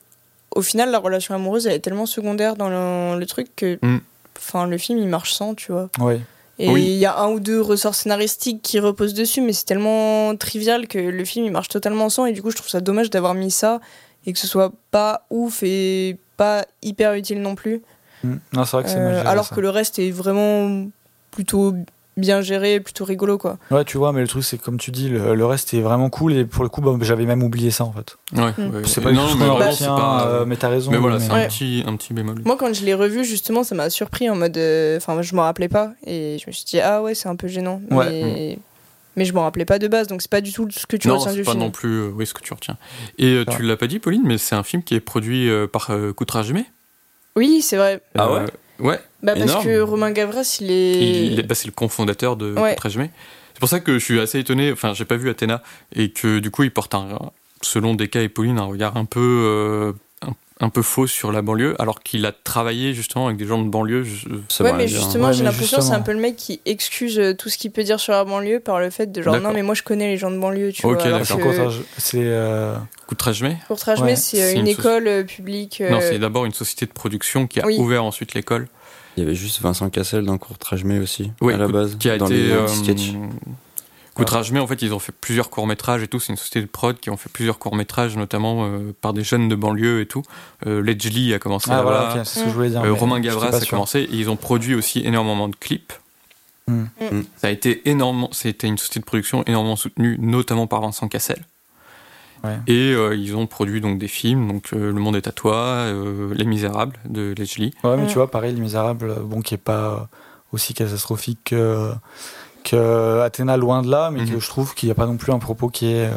au final, la relation amoureuse, elle est tellement secondaire dans le, le truc que, Mm. enfin, le film, il marche sans, tu vois. Ouais. Et Oui. il y a un ou deux ressorts scénaristiques qui reposent dessus, mais c'est tellement trivial que le film, il marche totalement sans. Et du coup, je trouve ça dommage d'avoir mis ça et que ce soit pas ouf et pas hyper utile non plus. Mm. Non, c'est vrai que c'est Euh, mal géré, alors ça. que le reste est vraiment plutôt bien géré, plutôt rigolo, quoi. Ouais, tu vois, mais le truc, c'est que comme tu dis, le, le reste est vraiment cool. Et pour le coup, bah, j'avais même oublié ça en fait. Ouais, ouais. C'est pas non, du tout ce mais vraiment, retient, c'est pas- euh, mais t'as raison. Mais voilà, mais- c'est Ouais. un, petit, un petit bémol. Moi, quand je l'ai revu, justement, ça m'a surpris en mode. euh, Enfin, je m'en rappelais pas. Et je me suis dit, ah ouais, c'est un peu gênant. Ouais. Mais, mais je m'en rappelais pas de base, donc c'est pas du tout ce que tu non, retiens du pas film. non plus euh, oui, ce que tu retiens. Et euh, Ah. tu l'as pas dit, Pauline, mais c'est un film qui est produit euh, par euh, Koutrajmé. Oui, c'est vrai. Ah ouais? Ouais, Bah, parce que Romain Gavras, il est. il est- bah, c'est le cofondateur de Ouais. Koutrajmé. C'est pour ça que je suis assez étonné, enfin, j'ai pas vu Athéna, et que du coup, il porte, un, selon Deka et Pauline, un regard un peu, euh, un, peu faux sur la banlieue, alors qu'il a travaillé justement avec des gens de banlieue. je- Ça Ouais, mais justement, Ouais, j'ai l'impression que c'est un peu le mec qui excuse euh, tout ce qu'il peut dire sur la banlieue par le fait de genre, non, mais moi je connais les gens de banlieue, tu Ok, vois. alors d'accord. C'est euh, Ouais, c'est euh, c'est une, école euh, publique. euh, Non, c'est d'abord une société de production qui a Oui. ouvert ensuite l'école. Il y avait juste Vincent Cassel d'un court trajmé aussi, Oui, à la base, qui a dans été les euh, sketchs. Koutrajmé, en fait, ils ont fait plusieurs courts-métrages et tout. C'est une société de prod qui ont fait plusieurs courts-métrages, notamment euh, par des jeunes de banlieue et tout. Euh, Ledgely a commencé Ah là-bas. voilà, ce que je voulais dire. Euh, Romain Gavras a sûr. commencé et ils ont produit aussi énormément de clips. Hmm. Mm. Ça a été énormément, c'était une société de production énormément soutenue, notamment par Vincent Cassel. Ouais. Et euh, ils ont produit donc des films, donc euh, Le Monde est à toi, euh, Les Misérables de Ledgely. Ouais, mais tu vois, pareil, Les Misérables, bon, qui est pas aussi catastrophique que, que Athéna, loin de là, mais Mhm. que je trouve qu'il n'y a pas non plus un propos qui est, euh,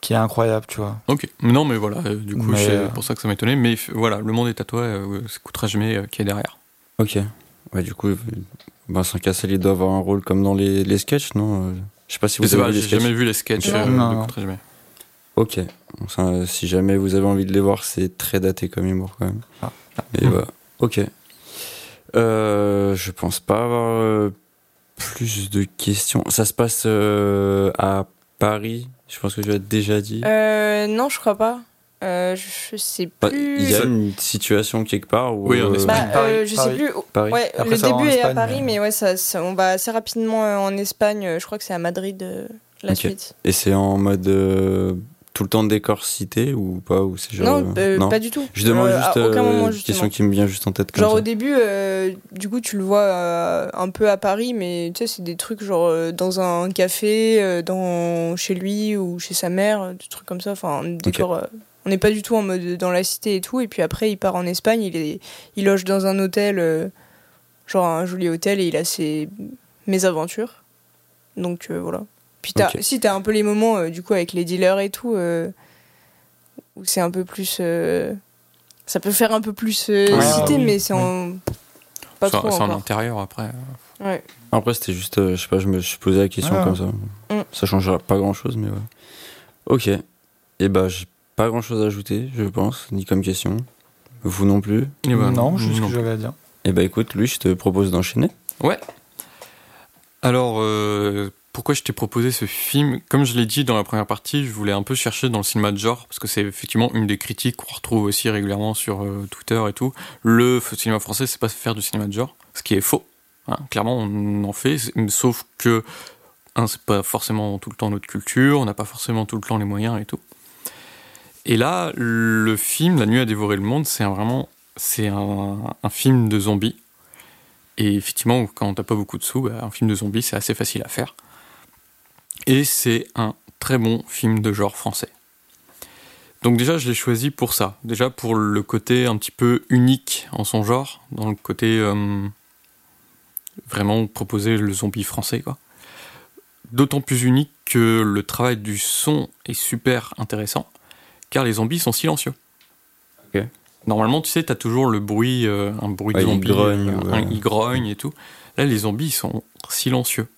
qui est incroyable, tu vois. Ok, non mais voilà, euh, du coup c'est euh, pour ça que ça m'étonnait. Mais voilà, Le Monde est à toi, euh, c'est Koutrajmé euh, qui est derrière. Ok. Ouais, du coup, euh, Vincent Cassel, il doit avoir un rôle comme dans les, les sketchs, non Euh, Je sais pas si vous avez pas, vu les j'ai sketchs. jamais vu les sketchs euh, Non, de non. Ok. Bon, ça, euh, si jamais vous avez envie de les voir, c'est très daté comme humour quand même. Ah. Et voilà. Ok. Euh, je pense pas avoir euh, plus de questions. Ça se passe euh, à Paris Je pense que tu l'as déjà dit. Euh, non, je crois pas. Euh, je sais Bah, plus. Il y a une situation quelque part où. Oui, en Espagne. Bah, Paris, euh, je sais Paris. plus. Paris. Ouais, Après, le début est à Paris, mais- mais ouais, ça, ça- on va assez rapidement en Espagne. Je crois que c'est à Madrid euh, la suite. Et c'est en mode euh, tout le temps décor cité ou pas ou c'est genre. non, euh, euh, pas du tout. Je demande Euh, juste euh, moment, une question qui me vient juste en tête comme Genre ça. au début, du coup, tu le vois un peu à Paris, mais tu sais, c'est des trucs genre dans un café, dans chez lui ou chez sa mère, des trucs comme ça. Enfin, décor. on n'est pas du tout en mode dans la cité et tout. Et puis après, il part en Espagne, il, est, il loge dans un hôtel, genre un joli hôtel, et il a ses mésaventures. Donc voilà. Puis t'as, Ok. si t'as un peu les moments, euh, du coup, avec les dealers et tout, euh, où c'est un peu plus. euh, ça peut faire un peu plus euh, Ouais, cité, oui, mais c'est oui. en. Pas C'est trop c'est en intérieur après. Ouais. Après, c'était juste, euh, je sais pas, je me suis posé la question Ouais. comme ça. Mm. Ça changera pas grand chose, mais ouais. Ok. Et bah, j'ai pas grand chose à ajouter, je pense, ni comme question. Vous non plus. Et bah, non, juste ce que j'avais à dire. Et bah, écoute, lui, je te propose d'enchaîner. Alors, euh, pourquoi je t'ai proposé ce film Comme je l'ai dit dans la première partie, je voulais un peu chercher dans le cinéma de genre, parce que c'est effectivement une des critiques qu'on retrouve aussi régulièrement sur euh, Twitter et tout. Le cinéma français, c'est pas faire du cinéma de genre, ce qui est faux. hein. Clairement, on en fait, sauf que c'est pas forcément tout le temps notre culture, on n'a pas forcément tout le temps les moyens et tout. Et là, le film La nuit a dévoré le monde, c'est vraiment c'est un, un film de zombies. Et effectivement, quand t'as pas beaucoup de sous, bah, un film de zombies, c'est assez facile à faire. Et c'est un très bon film de genre français. Donc déjà, je l'ai choisi pour ça. Déjà pour le côté un petit peu unique en son genre, dans le côté euh, vraiment proposer le zombie français, quoi. D'autant plus unique que le travail du son est super intéressant, car les zombies sont silencieux. Normalement, tu sais, t'as toujours le bruit, euh, un bruit Ouais, de ils zombie, grognent, euh, ouais. ils grognent et tout. Là, les zombies, ils sont silencieux.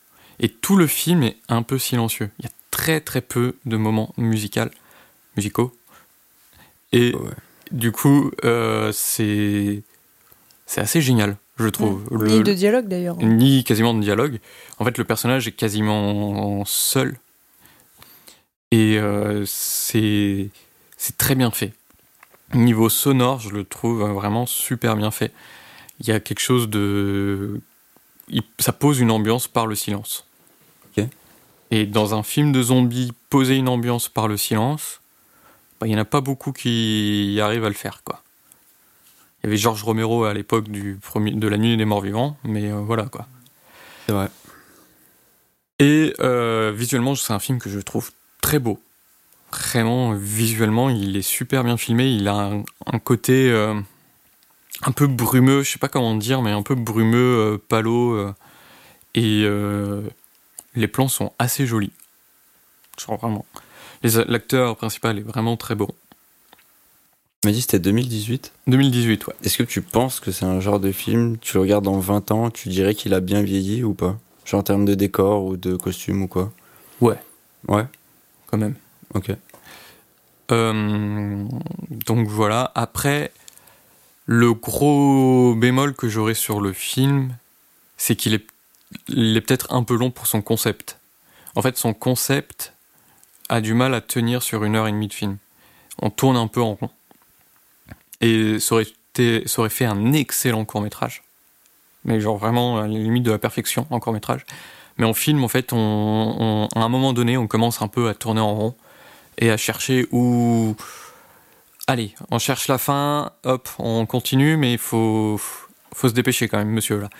Et tout le film est un peu silencieux. Il y a très très peu de moments musicaux, musicaux. Et Ouais. du coup, euh, c'est c'est assez génial, je trouve. Le- Ni de dialogue d'ailleurs. ni quasiment de dialogue. En fait, le personnage est quasiment seul. Et euh, c'est c'est très bien fait. Niveau sonore, je le trouve vraiment super bien fait. Il y a quelque chose de. ça pose une ambiance par le silence. Et dans un film de zombies, poser une ambiance par le silence, bah, il n'y en a pas beaucoup qui arrivent à le faire. quoi. Il y avait Georges Romero à l'époque du premier, de La Nuit des Morts Vivants, mais euh, voilà quoi. C'est vrai. Et euh, visuellement, c'est un film que je trouve très beau. Vraiment, visuellement, il est super bien filmé. Il a un, un côté euh, un peu brumeux, je sais pas comment dire, mais un peu brumeux, palo. et les plans sont assez jolis. Genre vraiment. L'acteur principal est vraiment très beau. Tu m'as dit que c'était 2018. 2018, ouais. Est-ce que tu penses que c'est un genre de film, tu le regardes dans 20 ans, tu dirais qu'il a bien vieilli ou pas? Genre en termes de décor ou de costume ou quoi? Ouais. Ouais, Quand même. ok. Euh, donc voilà. Après, le gros bémol que j'aurais sur le film, c'est qu'il est, il est peut-être un peu long pour son concept. En fait, son concept a du mal à tenir sur une heure et demie de film. On tourne un peu en rond. Et ça aurait, fait un excellent court métrage. Mais genre vraiment à la limite de la perfection en court métrage. Mais en film, en fait, on- à un moment donné, on commence un peu à tourner en rond et à chercher où. Allez, on cherche la fin, hop, on continue, mais il faut, faut se dépêcher quand même, monsieur, là.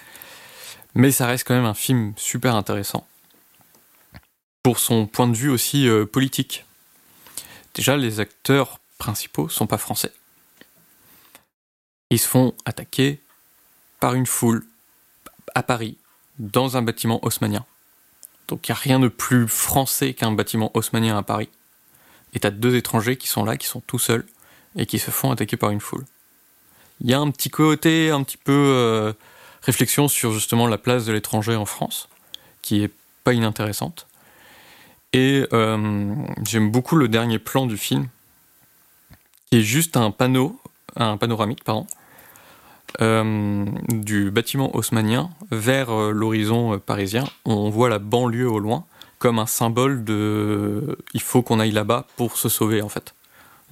Mais ça reste quand même un film super intéressant. Pour son point de vue aussi euh, politique. Déjà, les acteurs principaux sont pas français. Ils se font attaquer par une foule à Paris, dans un bâtiment haussmanien. Donc il n'y a rien de plus français qu'un bâtiment haussmanien à Paris. Et t'as deux étrangers qui sont là, qui sont tout seuls, et qui se font attaquer par une foule. Il y a un petit côté, un petit peu euh, réflexion sur justement la place de l'étranger en France, qui est pas inintéressante. Et euh, j'aime beaucoup le dernier plan du film, qui est juste un panneau, un panoramique, pardon, euh, du bâtiment haussmanien vers euh, l'horizon parisien. On voit la banlieue au loin, comme un symbole de il faut qu'on aille là-bas pour se sauver en fait.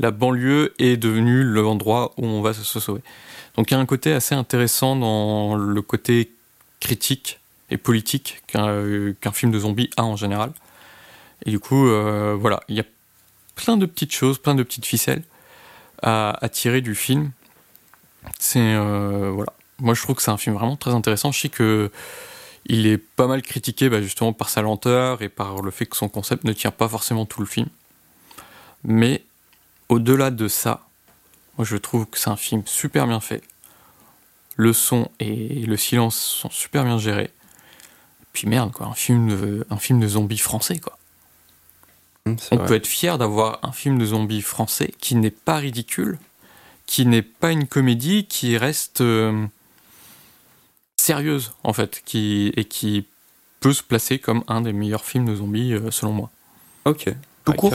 La banlieue est devenue l'endroit où on va se sauver. Donc il y a un côté assez intéressant dans le côté critique et politique qu'un film de zombies a en général. Et du coup, euh, voilà, il y a plein de petites choses, plein de petites ficelles à, tirer du film. C'est euh, voilà, moi je trouve que c'est un film vraiment très intéressant. Je sais que il est pas mal critiqué bah, justement par sa lenteur et par le fait que son concept ne tient pas forcément tout le film. Mais au-delà de ça, moi je trouve que c'est un film super bien fait. Le son et le silence sont super bien gérés. Puis merde quoi, un film de, un film de zombies français quoi. Mmh, On peut être fier d'avoir un film de zombies français qui n'est pas ridicule, qui n'est pas une comédie, qui reste euh, sérieuse en fait, qui, et qui peut se placer comme un des meilleurs films de zombies euh, selon moi. Ok, tout court.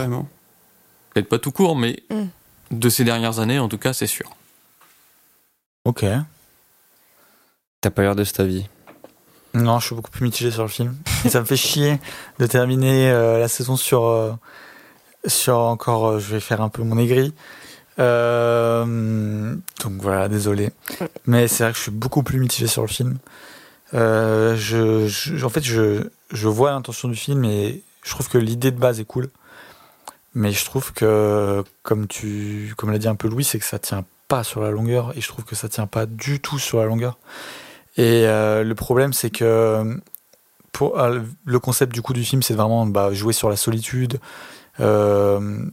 Peut-être pas tout court, mais mm. de ces dernières années en tout cas, c'est sûr. Ok. T'as pas l'air de ta vie Non, je suis beaucoup plus mitigé sur le film. Et ça me fait chier de terminer euh, la saison sur, sur encore. je vais faire un peu mon aigri. Euh, donc voilà, désolé. Mais c'est vrai que je suis beaucoup plus mitigé sur le film. Euh, je, en fait, je, je vois l'intention du film et je trouve que l'idée de base est cool. Mais je trouve que, comme tu, comme l'a dit un peu Louis, c'est que ça tient pas sur la longueur et je trouve que ça tient pas du tout sur la longueur. Et euh, le problème, c'est que pour, le concept du coup du film, c'est vraiment bah, jouer sur la solitude. Euh,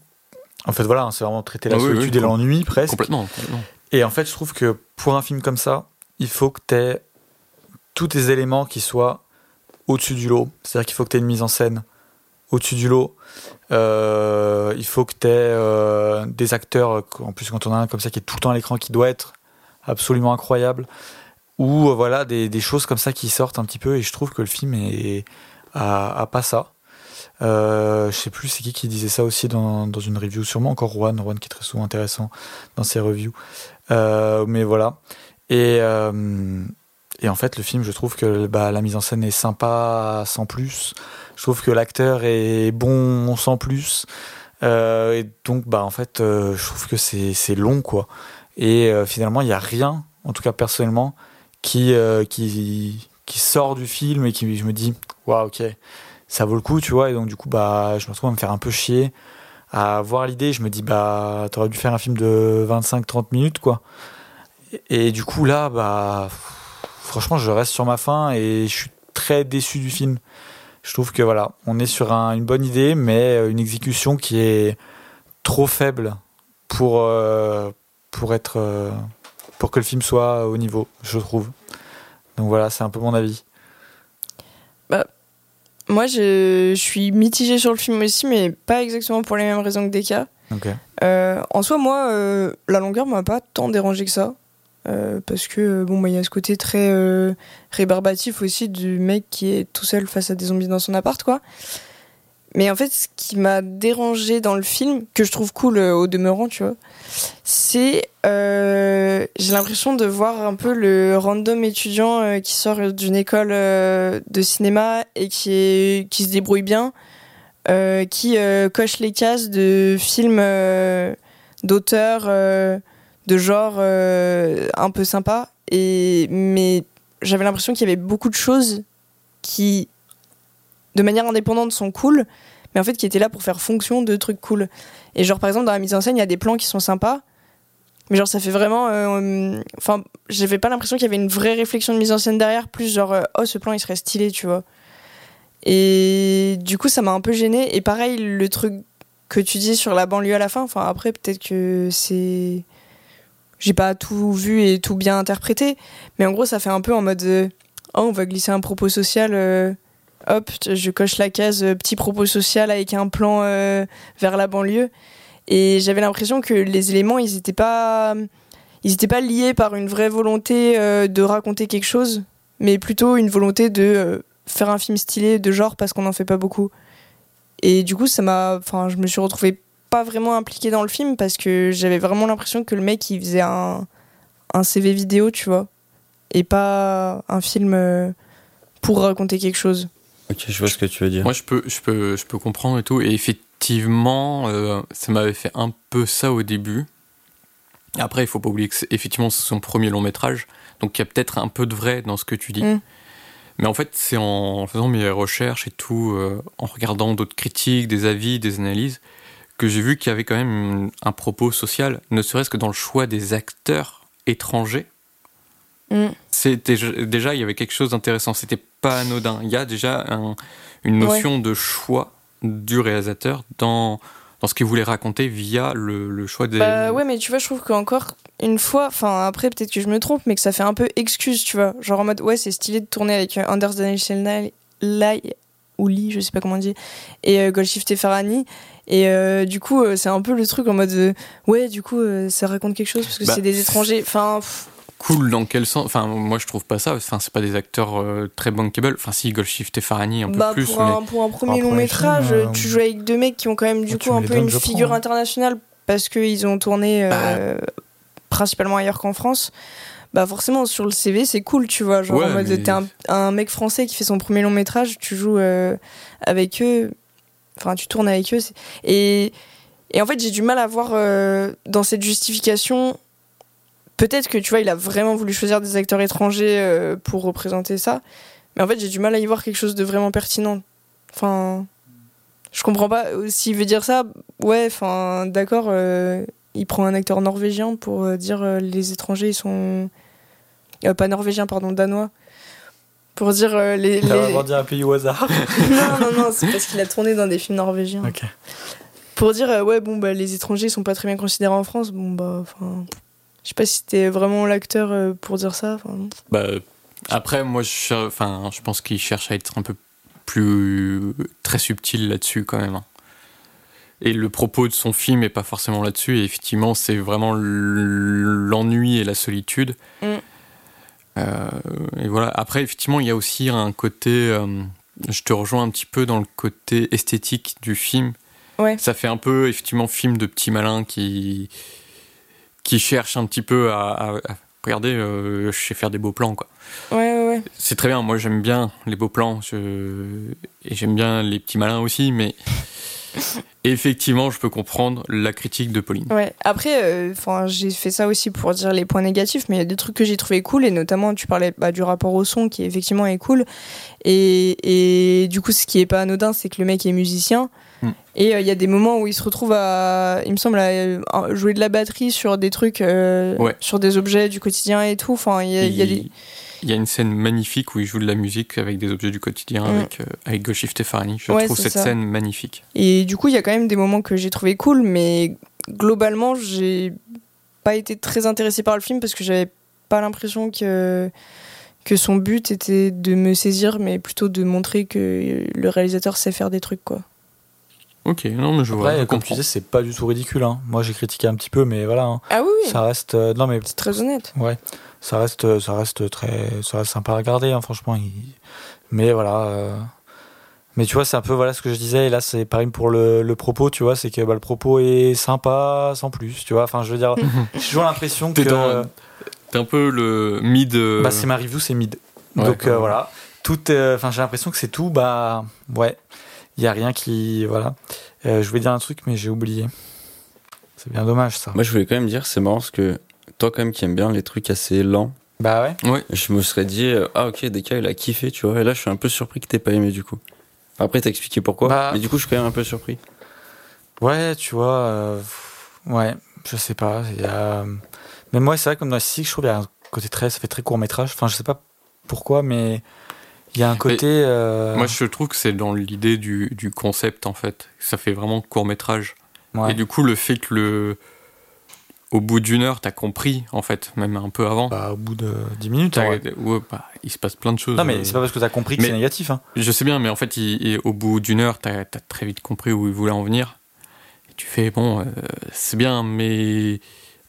en fait, voilà, c'est vraiment traiter la ah solitude et l'ennui presque. Complètement, Et en fait, je trouve que pour un film comme ça, il faut que tu aies tous tes éléments qui soient au-dessus du lot. C'est-à-dire qu'il faut que tu aies une mise en scène au-dessus du lot. Euh, il faut que tu aies euh, des acteurs, en plus quand on a un comme ça qui est tout le temps à l'écran, qui doit être absolument incroyable. Ou euh, voilà, des, choses comme ça qui sortent un petit peu. Et je trouve que le film est, a pas ça. Je sais plus c'est qui qui disait ça aussi dans, dans une review, sûrement encore Juan, Juan qui est très souvent intéressant dans ses reviews. Mais voilà. Et, et en fait, le film, je trouve que bah, la mise en scène est sympa sans plus. Je trouve que l'acteur est bon sans plus. Euh, et donc, bah, en fait, euh, je trouve que c'est long, quoi. Et euh, finalement, il n'y a rien, en tout cas personnellement, qui, qui, qui sort du film et qui je me dis, waouh, ok, ça vaut le coup, tu vois. Et donc, du coup, bah, je me retrouve à me faire un peu chier, à voir l'idée. Je me dis, bah, t'aurais dû faire un film de 25-30 minutes, quoi. Et, du coup, là, bah, franchement, je reste sur ma fin et je suis très déçu du film. Je trouve que voilà, on est sur une bonne idée, mais une exécution qui est trop faible pour, euh, pour être, euh, pour que le film soit au niveau, je trouve. Donc voilà, c'est un peu mon avis. Bah, moi, je, suis mitigée sur le film aussi, mais pas exactement pour les mêmes raisons que Deka. Euh, en soi, moi, euh, la longueur m'a pas tant dérangé que ça. Euh, parce que bon, bah, il y a ce côté très rébarbatif aussi du mec qui est tout seul face à des zombies dans son appart, quoi. Mais en fait, ce qui m'a dérangé dans le film, que je trouve cool au demeurant, tu vois, c'est euh, j'ai l'impression de voir un peu le random étudiant euh, qui sort d'une école euh, de cinéma et qui qui se débrouille bien, qui coche les cases de films d'auteurs de genre un peu sympa et mais j'avais l'impression qu'il y avait beaucoup de choses qui de manière indépendante sont cool mais en fait qui étaient là pour faire fonction de trucs cool et genre par exemple dans la mise en scène il y a des plans qui sont sympas mais genre, ça fait vraiment. Euh, enfin, j'avais pas l'impression qu'il y avait une vraie réflexion de mise en scène derrière, plus genre, euh, oh, ce plan il serait stylé, tu vois. Et du coup, ça m'a un peu gêné. Et pareil, le truc que tu dis sur la banlieue à la fin, enfin, après, peut-être que c'est. J'ai pas tout vu et tout bien interprété, mais en gros, ça fait un peu en mode. Euh, oh, on va glisser un propos social. hop, je coche la case petit propos social avec un plan vers la banlieue. Et j'avais l'impression que les éléments, ils n'étaient pas, pas liés par une vraie volonté euh, de raconter quelque chose, mais plutôt une volonté de euh, faire un film stylé de genre parce qu'on n'en fait pas beaucoup. Et du coup, ça m'a, enfin, je me suis retrouvée pas vraiment impliquée dans le film parce que j'avais vraiment l'impression que le mec il faisait un, un CV vidéo, tu vois, et pas un film euh, pour raconter quelque chose. Ok, je vois ce que tu veux dire. Moi, je peux, je peux, je peux comprendre et tout. Et effectivement, euh, ça m'avait fait un peu ça au début. Après, il faut pas oublier que c'est effectivement c'est son premier long métrage, donc il y a peut-être un peu de vrai dans ce que tu dis. Mm. Mais en fait, c'est en faisant mes recherches et tout, euh, en regardant d'autres critiques, des avis, des analyses, que j'ai vu qu'il y avait quand même un propos social, ne serait-ce que dans le choix des acteurs étrangers. Mm. C'était déjà il y avait quelque chose d'intéressant. C'était pas anodin. Il y a déjà un- une notion de choix du réalisateur dans dans ce qu'il voulait raconter via le, le choix des. Bah ouais, mais tu vois, je trouve qu'encore une fois, enfin après peut-être que je me trompe, mais que ça fait un peu excuse, tu vois. Genre en mode, ouais, c'est stylé de tourner avec Anders Danielsen Lai ou Lee, je sais pas comment on dit, et euh, Golshifteh Farhani. Et euh, du coup, euh, c'est un peu le truc en mode, euh, ouais, du coup, euh, ça raconte quelque chose parce que Bah, c'est des étrangers. Enfin, pff, Cool dans quel sens? Enfin, moi je trouve pas ça. Enfin, c'est pas des acteurs euh, très bankable. Enfin, si Goldshift et Farhani un peu bah, plus, pour, mais un, pour un premier long premier métrage, film, euh, tu joues avec deux mecs qui ont quand même du coup un peu une figure internationale parce qu'ils ont tourné euh, principalement ailleurs qu'en France. Bah forcément sur le CV c'est cool tu vois. Genre Ouais, en mode mais- t'es un, un mec français qui fait son premier long métrage tu joues euh, avec eux. Enfin tu tournes avec eux et et en fait j'ai du mal à voir euh, dans cette justification peut-être que tu vois il a vraiment voulu choisir des acteurs étrangers euh, pour représenter ça mais en fait j'ai du mal à y voir quelque chose de vraiment pertinent. Enfin je comprends pas s'il veut dire ça ouais enfin d'accord il prend un acteur norvégien pour dire euh, les étrangers ils sont euh, pas norvégiens pardon danois pour dire euh, les, dire un pays au hasard. non non non c'est parce qu'il a tourné dans des films norvégiens pour dire euh, ouais bon bah les étrangers sont pas très bien considérés en France bon bah enfin je sais pas si c'était vraiment l'acteur euh, pour dire ça Bah, après, moi, je, enfin, je pense qu'il cherche à être un peu plus très subtil là-dessus quand même. hein. Et le propos de son film est pas forcément là-dessus. Et effectivement, c'est vraiment l'ennui et la solitude. Mm. Euh, et voilà. Après, effectivement, il y a aussi un côté. euh, je te rejoins un petit peu dans le côté esthétique du film. Ouais. Ça fait un peu effectivement film de petit malin qui qui cherche un petit peu à, à- à- regardez, euh, je sais faire des beaux plans quoi. ouais ouais ouais C'est très bien, moi j'aime bien les beaux plans je... et j'aime bien les petits malins aussi, mais effectivement je peux comprendre la critique de Pauline. Ouais. Après, euh, j'ai fait ça aussi pour dire les points négatifs, mais il y a des trucs que j'ai trouvé cool et notamment tu parlais bah, du rapport au son qui effectivement est cool. Et, et du coup, ce qui est pas anodin, c'est que le mec est musicien. Hmm. Et euh, il y a des moments où il se retrouve à, il me semble, à jouer de la batterie sur des trucs, euh, Ouais. sur des objets du quotidien et tout. Enfin, il y a, il y a des. Il y a une scène magnifique où il joue de la musique avec des objets du quotidien, Mm. avec, euh, avec Farani. Je Ouais, trouve cette ça. scène magnifique. Et du coup, il y a quand même des moments que j'ai trouvé cool, mais globalement, j'ai pas été très intéressée par le film parce que j'avais pas l'impression que que son but était de me saisir, mais plutôt de montrer que le réalisateur sait faire des trucs, quoi. Ok, non mais je vois. Après, je comme tu disais, c'est pas du tout ridicule. hein. Moi, j'ai critiqué un petit peu, mais voilà. hein. Ah oui, oui, Ça reste. euh, non, mais c'est très honnête. Ouais, ça reste, ça reste très, ça reste sympa à regarder, hein, franchement. il- Mais voilà. euh, Mais tu vois, c'est un peu voilà ce que je disais. Et là, c'est pareil pour le, le propos, tu vois, c'est que bah, le propos est sympa sans plus, tu vois. Enfin, je veux dire, j'ai toujours l'impression que T'es dans- un peu le mid. euh, bah, c'est ma review, c'est mid. Ouais, Donc ouais. euh, voilà, tout. euh, Enfin, j'ai l'impression que c'est tout. Bah ouais, il y a rien qui, voilà. Euh, je voulais dire un truc, mais j'ai oublié. C'est bien dommage ça. Moi, je voulais quand même dire, c'est marrant parce que toi, quand même, qui aimes bien les trucs assez lents, Bah ouais. je me serais dit, euh, ah ok, Deka, il a kiffé, tu vois. Et là, je suis un peu surpris que t'aies pas aimé du coup. Après, t'as expliqué pourquoi. Bah- Mais du coup, je suis quand même un peu surpris. Ouais, tu vois, euh, ouais, je sais pas. Il y a... Mais moi, c'est vrai, comme dans Six, je trouve qu'il y a un côté très. Ça fait très court métrage. Enfin, je sais pas pourquoi, mais il y a un côté. euh, Moi je trouve que c'est dans l'idée du, du concept en fait. Ça fait vraiment court métrage. ouais. Et du coup, le fait que le. Au bout d'une heure, t'as compris, en fait, même un peu avant. Bah, au bout de 10 minutes. vrai. ouais, bah, il se passe plein de choses. Non, mais euh, c'est pas parce que t'as compris que c'est négatif. Hein. Je sais bien, mais en fait, il- il- au bout d'une heure, t'as as très vite compris où il voulait en venir. Et tu fais, bon, euh, c'est bien, mais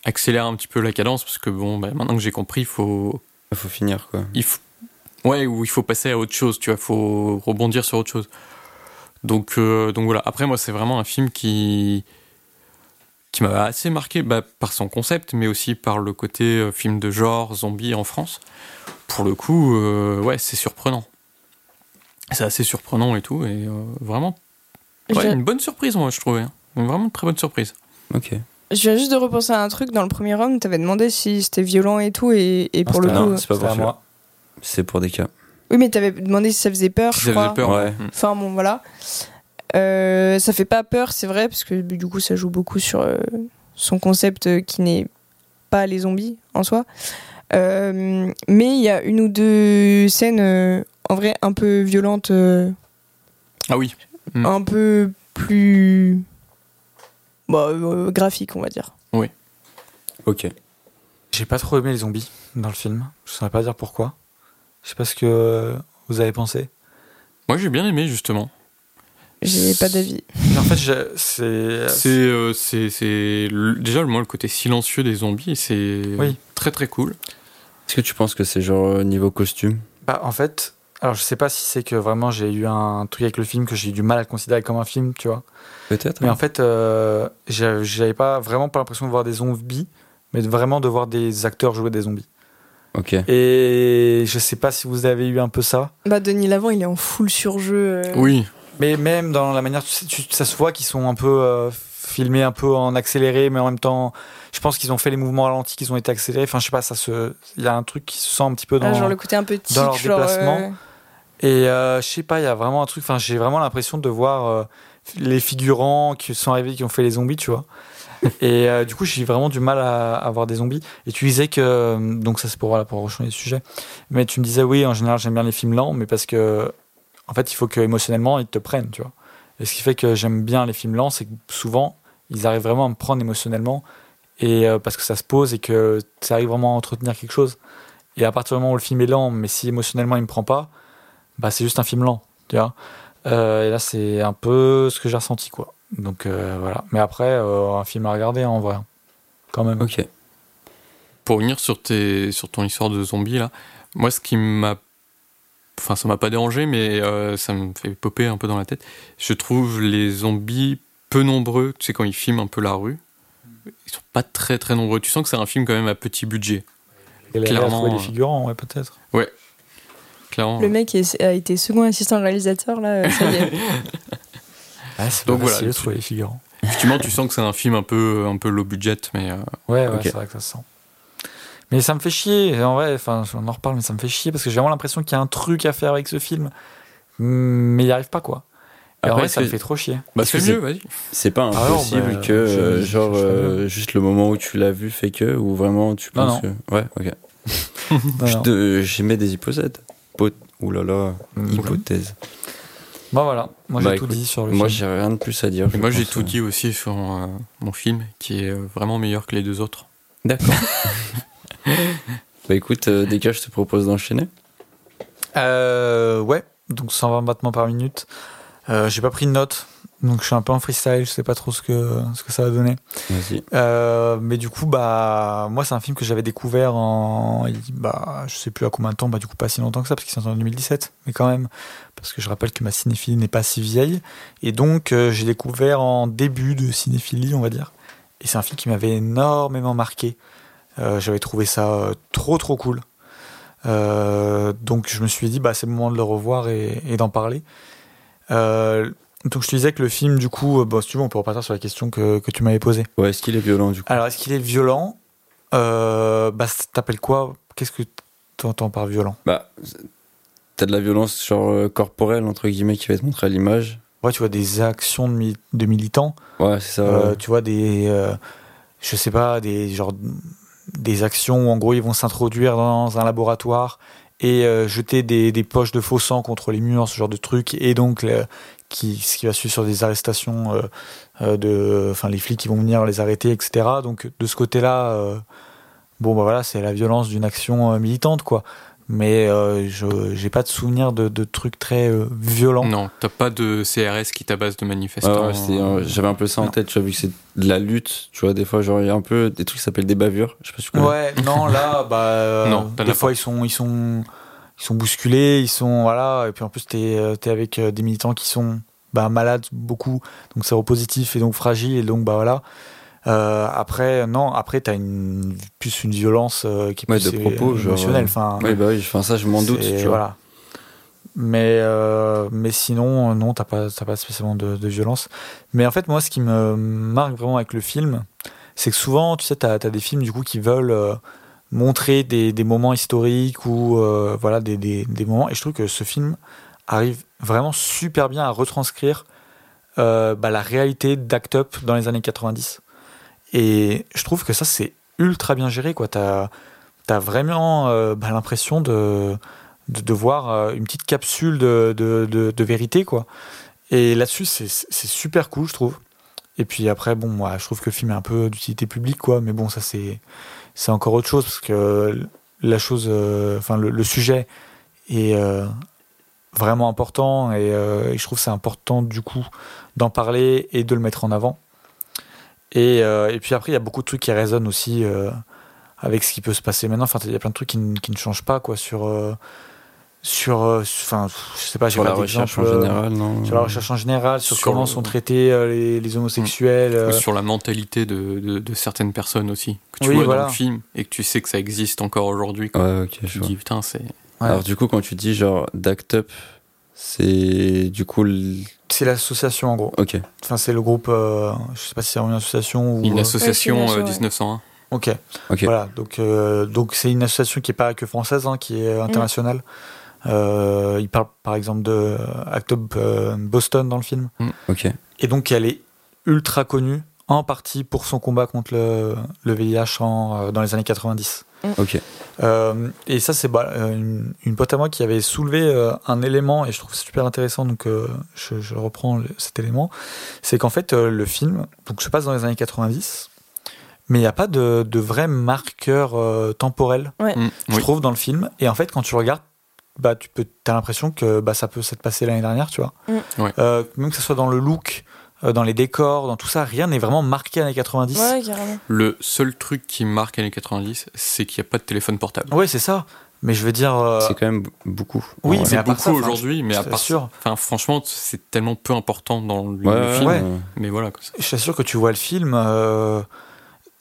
accélère un petit peu la cadence, parce que bon, bah, maintenant que j'ai compris, il faut, Il faut finir, quoi. il faut. Ouais, ou il faut passer à autre chose, tu vois, faut rebondir sur autre chose. Donc, euh, donc voilà. Après, moi, c'est vraiment un film qui qui m'a assez marqué bah, par son concept, mais aussi par le côté euh, film de genre, zombie en France. Pour le coup, euh, ouais, c'est surprenant. C'est assez surprenant et tout, et euh, vraiment ouais, une bonne surprise, moi, je trouvais. hein. Une Vraiment une très bonne surprise. Ok. Je viens juste de repenser à un truc dans le premier round. T'avais demandé si c'était violent et tout, et, et pour Ah, le c'était coup. Non, c'est pas pour moi. C'est pour des cas. Oui, mais t'avais demandé si ça faisait peur, Si je ça crois. faisait peur. Ouais. Enfin bon, voilà. Euh, ça fait pas peur, c'est vrai, parce que du coup, ça joue beaucoup sur euh, son concept euh, qui n'est pas les zombies en soi. Euh, mais il y a une ou deux scènes, euh, en vrai, un peu violentes, euh, Ah oui. Mm. un peu plus bah, euh, graphiques, on va dire. Ok. J'ai pas trop aimé les zombies dans le film. Je saurais pas dire pourquoi. Je sais pas ce que vous avez pensé. Moi, j'ai bien aimé, justement. J'ai pas d'avis. En fait, j'ai- c'est. C'est euh, c'est- c'est le- déjà moi le côté silencieux des zombies, c'est Oui. très très cool. Est-ce que tu penses que c'est genre euh, niveau costume? Bah, en fait, alors je sais pas si c'est que vraiment j'ai eu un truc avec le film que j'ai eu du mal à le considérer comme un film, tu vois. Peut-être. Mais hein. en fait, euh, j'a- j'avais pas vraiment pas l'impression de voir des zombies, mais vraiment de voir des acteurs jouer des zombies. Ok. Et je sais pas si vous avez eu un peu ça. Bah, Denis Lavant, il est en full surjeu. euh, Oui, Mais même dans la manière, tu sais, tu- ça se voit qu'ils sont un peu euh, filmés un peu en accéléré, mais en même temps, je pense qu'ils ont fait les mouvements ralentis, qu'ils ont été accélérés. Enfin, je sais pas, ça se, il y a un truc qui se sent un petit peu dans. ah, genre le côté un peu tic, dans leur genre, déplacement. euh, Et euh, je sais pas, il y a vraiment un truc. Enfin, j'ai vraiment l'impression de voir euh, les figurants qui sont arrivés, qui ont fait les zombies, tu vois. Et euh, du coup, j'ai vraiment du mal à, à voir des zombies. Et tu disais que euh, donc ça c'est pour voilà, pour rechanger le sujet. Mais tu me disais oui, en général j'aime bien les films lents, mais parce que en fait il faut que émotionnellement ils te prennent, tu vois. Et ce qui fait que j'aime bien les films lents, c'est que souvent ils arrivent vraiment à me prendre émotionnellement et euh, parce que ça se pose et que ça arrive vraiment à entretenir quelque chose. Et à partir du moment où le film est lent, mais si émotionnellement il me prend pas, bah c'est juste un film lent, tu vois. Et là c'est un peu ce que j'ai ressenti quoi. Donc euh, voilà. Mais après euh, un film à regarder en vrai, quand même. Ok. pour revenir sur tes sur ton histoire de zombies là, moi ce qui m'a enfin ça m'a pas dérangé mais euh, ça me fait popper un peu dans la tête. Je trouve les zombies peu nombreux, tu sais quand ils filment un peu la rue, ils sont pas très très nombreux. Tu sens que c'est un film quand même à petit budget. Et Clairement, les figurants, ouais peut-être. Clairement. Le mec a été second assistant réalisateur, là, ça y est. C'est Donc voilà, de tu- trouver les figurants. Effectivement, tu sens que c'est un film un peu un peu low budget mais euh, Ouais, ouais, c'est vrai que ça se sent. Mais ça me fait chier, en vrai, enfin, on en reparle, mais ça me fait chier parce que j'ai vraiment l'impression qu'il y a un truc à faire avec ce film, mais il n'y arrive pas, quoi. Et en vrai, ça me fait trop chier. bah c'est mieux, vas-y. C'est pas Ah non, impossible bah, que, je- euh, je- genre, je euh, juste le moment où tu l'as vu fait que, ou vraiment tu Non, penses que. Ouais, ok. Te- J'émets des hypothèses. Pot... Ouh là là, Mm. hypothèse. Bon, voilà, moi Bah, j'ai tout écoute, dit sur le Moi, film. j'ai rien de plus à dire. Moi j'ai tout euh. dit aussi sur euh, mon film qui est euh, vraiment meilleur que les deux autres. D'accord. bah écoute, euh, des cas, je te propose d'enchaîner. Euh, ouais, donc 120 battements par minute. Euh, j'ai pas pris de notes, donc je suis un peu en freestyle, je sais pas trop ce que, ce que ça va donner. Euh, mais du coup, bah, moi, c'est un film que j'avais découvert en, bah, je sais plus à combien de temps, bah, du coup, pas si longtemps que ça, parce qu'il sorti en 2017, mais quand même, parce que je rappelle que ma cinéphilie n'est pas si vieille. Et donc, euh, j'ai découvert en début de cinéphilie, on va dire. Et c'est un film qui m'avait énormément marqué. Euh, j'avais trouvé ça trop, trop cool. Donc, je me suis dit, bah, c'est le moment de le revoir et, et d'en parler. Euh, donc, je te disais que le film, du coup, euh, bon, si tu veux, on peut repartir sur la question que, que tu m'avais posée. Ouais, est-ce qu'il est violent du coup? Alors, est-ce qu'il est violent? Euh, Bah, t'appelles quoi? Qu'est-ce que tu entends par violent? Bah, t'as de la violence genre euh, corporelle, entre guillemets, qui va être montrée à l'image. Ouais, tu vois des actions de, mi- de militants, Ouais, c'est ça. euh, ouais. tu vois des, je sais pas, des genre des actions où en gros ils vont s'introduire dans un laboratoire et euh, jeter des, des poches de faux sang contre les murs, ce genre de truc, et donc le- qui, ce qui va suivre sur des arrestations euh, euh, de, enfin les flics qui vont venir les arrêter, etc. Donc de ce côté-là, euh, bon bah voilà, c'est la violence d'une action euh, militante quoi. Mais euh, je j'ai pas de souvenir de, de trucs très euh, violents. Non, t'as pas de CRS qui tabasse de Ouais, manifestants. ouais, euh, j'avais un peu ça en Non. tête, tu vois, vu que c'est de la lutte, tu vois, des fois, genre, il y a un peu des trucs qui s'appellent des bavures. Je sais pas si tu connais. Ouais, non, là, bah, euh, Non, des fois pas. ils sont, ils sont, ils sont bousculés, ils sont, voilà, et puis en plus t'es, euh, t'es avec euh, des militants qui sont, bah, malades beaucoup, donc c'est positif et donc fragiles, et donc bah voilà. Euh, après, non, après t'as une plus une violence euh, qui est Ouais, plus de propos, genre, émotionnelle, enfin. Ouais, bah oui, enfin, ça, je m'en doute, c'est- tu vois. Voilà. Mais, euh, mais sinon, non, t'as pas, t'as pas spécialement de, de violence. Mais en fait, moi, ce qui me marque vraiment avec le film, c'est que souvent, tu sais, t'as as des films du coup qui veulent montrer des, moments historiques ou euh, voilà des, des, moments. Et je trouve que ce film arrive vraiment super bien à retranscrire euh, bah, la réalité d'Act Up dans les années 90. Et je trouve que ça, c'est ultra bien géré. quoi. T'as as vraiment euh, bah, l'impression de, de, voir une petite capsule de, de, vérité. quoi. Et là-dessus, c'est c'est super cool, je trouve. Et puis après, bon, moi, je trouve que le film est un peu d'utilité publique, quoi. Mais bon, ça, c'est c'est encore autre chose parce que la chose, euh, enfin, le, sujet est euh, vraiment important et, euh, et je trouve c'est important du coup d'en parler et de le mettre en avant. Et, et puis après, il y a beaucoup de trucs qui résonnent aussi avec ce qui peut se passer maintenant. Enfin, il y a plein de trucs qui, qui ne changent pas, quoi, sur. Sur. euh, Enfin, je sais pas, Sur pas la recherche en général, non Sur la recherche en général, sur, Sur comment le- sont traités euh, les, les homosexuels. euh, Sur la mentalité de, de, de certaines personnes aussi, que tu Oui, vois voilà. dans le film et que tu sais que ça existe encore aujourd'hui. Ouais, ok, je Tu dis, putain, c'est. Ouais. Alors du coup, quand tu dis genre d'Act Up, c'est du coup... C'est l'association en gros. Ok, Enfin, c'est le groupe. euh, je sais pas si c'est une association ou. Une association Ouais, c'est une euh, asso, ouais. 1901. Ok. ok. Voilà. Donc, euh, donc c'est une association qui est pas que française, hein, qui est internationale. Euh, il parle par exemple de Act Up euh, Boston dans le film. Ok, Et donc, elle est ultra connue, en partie pour son combat contre le, le VIH en, euh, dans les années 90. ok. Euh, et ça, c'est bah, une, une pote à moi qui avait soulevé euh, un élément, et je trouve super intéressant, donc euh, je, je reprends le- cet élément. C'est qu'en fait, euh, le film donc, se passe dans les années 90, mais il n'y a pas de, de vrai marqueur euh, temporel, Mm, je oui. trouve, dans le film. Et en fait, quand tu regardes, bah, tu peux, as l'impression que bah, ça peut s'être passé l'année dernière, tu vois. Mm. Ouais. Euh, même que ce soit dans le look, euh, dans les décors, dans tout ça, rien n'est vraiment marqué années 90. Ouais. Le seul truc qui marque années 90, c'est qu'il n'y a pas de téléphone portable. Ouais, c'est ça. Mais je veux dire. euh, C'est quand même beaucoup. oui, C'est part beaucoup aujourd'hui, mais à part. Enfin, franchement, c'est tellement peu important dans le, Ouais, le ouais, film. Ouais. Mais voilà. quoi. je t'assure que tu vois le film, euh,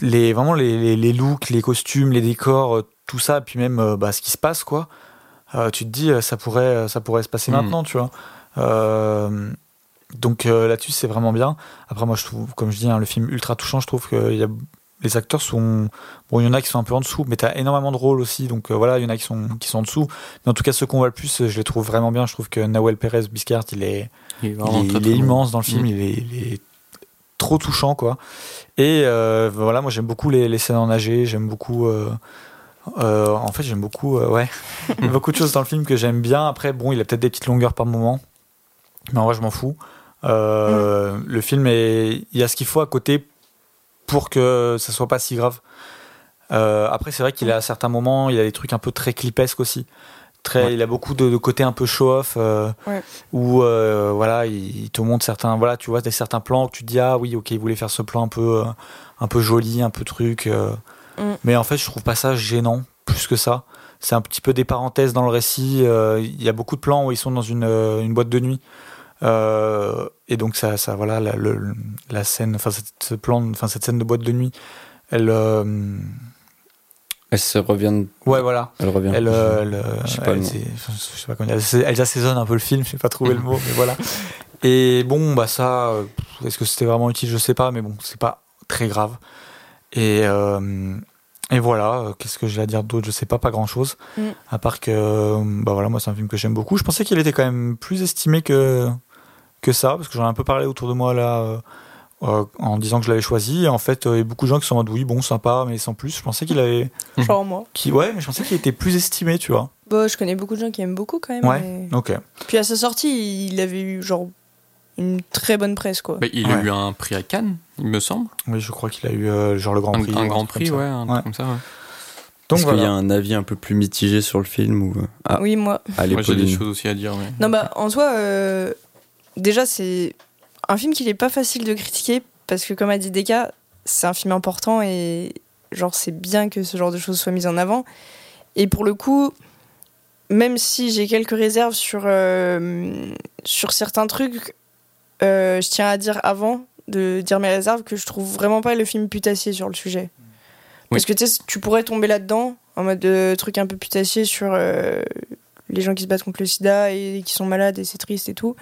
les, vraiment les, les, les looks, les costumes, les décors, tout ça, puis même bah, ce qui se passe, quoi. Euh, tu te dis, euh, ça pourrait, ça pourrait se passer Mhm. maintenant, tu vois. Euh, donc euh, là-dessus, c'est vraiment bien. Après, moi, je trouve, comme je dis, hein, le film ultra touchant, je trouve que il y a, les acteurs sont. Bon, il y en a qui sont un peu en dessous, mais t'as énormément de rôles aussi, donc euh, voilà, il y en a qui sont, qui sont en dessous. Mais en tout cas, ceux qu'on voit le plus, euh, je les trouve vraiment bien. Je trouve que Nawel Perez Biscart, il est Il est il vraiment est, très, il très est bon. immense dans le film, Mm. il, est, il est trop touchant quoi. Et euh, voilà, moi j'aime beaucoup les, les scènes en nager, j'aime beaucoup. euh, euh, en fait, j'aime beaucoup, euh, ouais, il y a beaucoup de choses dans le film que j'aime bien. Après, bon, il a peut-être des petites longueurs par moment, mais en vrai, je m'en fous. Euh, Le film est, il y a ce qu'il faut à côté pour que ça soit pas si grave. Euh, après, c'est vrai qu'il a à certains moments, il a des trucs un peu très clipesques aussi. Très, Ouais. Il a beaucoup de, de côtés un peu show-off. Ouais. où voilà, il, il te montre certains, voilà, tu vois des certains plans que tu te dis ah oui, ok, il voulait faire ce plan un peu, un peu joli, un peu truc. Mm. Mais en fait, je trouve pas ça gênant plus que ça. C'est un petit peu des parenthèses dans le récit. euh, Il y a beaucoup de plans où ils sont dans une, euh, une boîte de nuit. Euh, et donc ça, ça voilà, la, le- la scène, enfin cette, ce plan, enfin cette scène de boîte de nuit, elle, euh, Elle se revient. ouais voilà, Elle revient. elle, euh, elle, Je sais pas elle, mot. c'est- je sais pas comment dire, elle, elle assaisonne un peu le film, je n'ai pas trouvé le mot, mais voilà. Et bon, bah ça, est-ce que c'était vraiment utile, je sais pas, mais bon, c'est pas très grave. Et, euh, et voilà, euh, qu'est-ce que j'ai à dire d'autre? Je sais pas, pas grand-chose. Mm. À part que, euh, bah voilà, moi c'est un film que j'aime beaucoup. Je pensais qu'il était quand même plus estimé que, que ça, parce que j'en ai un peu parlé autour de moi là. euh, en disant que je l'avais choisi, Et en fait, euh, il y a beaucoup de gens qui sont en mode oui, bon, sympa, mais sans plus. Je pensais qu'il avait. Genre moi. qui, ouais, mais je pensais qu'il était plus estimé, tu vois. Bah, je connais beaucoup de gens qui aiment beaucoup quand même. Ouais. mais- Ok. Puis à sa sortie, il avait eu genre une très bonne presse quoi. Bah, il a Ouais. eu un prix à Cannes, il me semble. Oui, je crois qu'il a eu euh, genre le Grand Un, Prix. un grand prix, ouais, un Ouais. truc comme ça. ouais. Donc Est-ce qu'il y a un avis un peu plus mitigé sur le film ou ah, Oui, moi. allez Moi, j'ai des choses aussi à dire. Mais... Non, bah, en soi, euh, déjà, c'est un film qu'il est pas facile de critiquer parce que, comme a dit Deka, c'est un film important et, genre, c'est bien que ce genre de choses soient mises en avant. Et pour le coup, même si j'ai quelques réserves sur, euh, sur certains trucs, euh, je tiens à dire avant de dire mes réserves que je trouve vraiment pas le film putassier sur le sujet. Parce que tu sais, tu pourrais tomber là-dedans en mode de truc un peu putassier sur euh, les gens qui se battent contre le sida et qui sont malades et c'est triste et tout.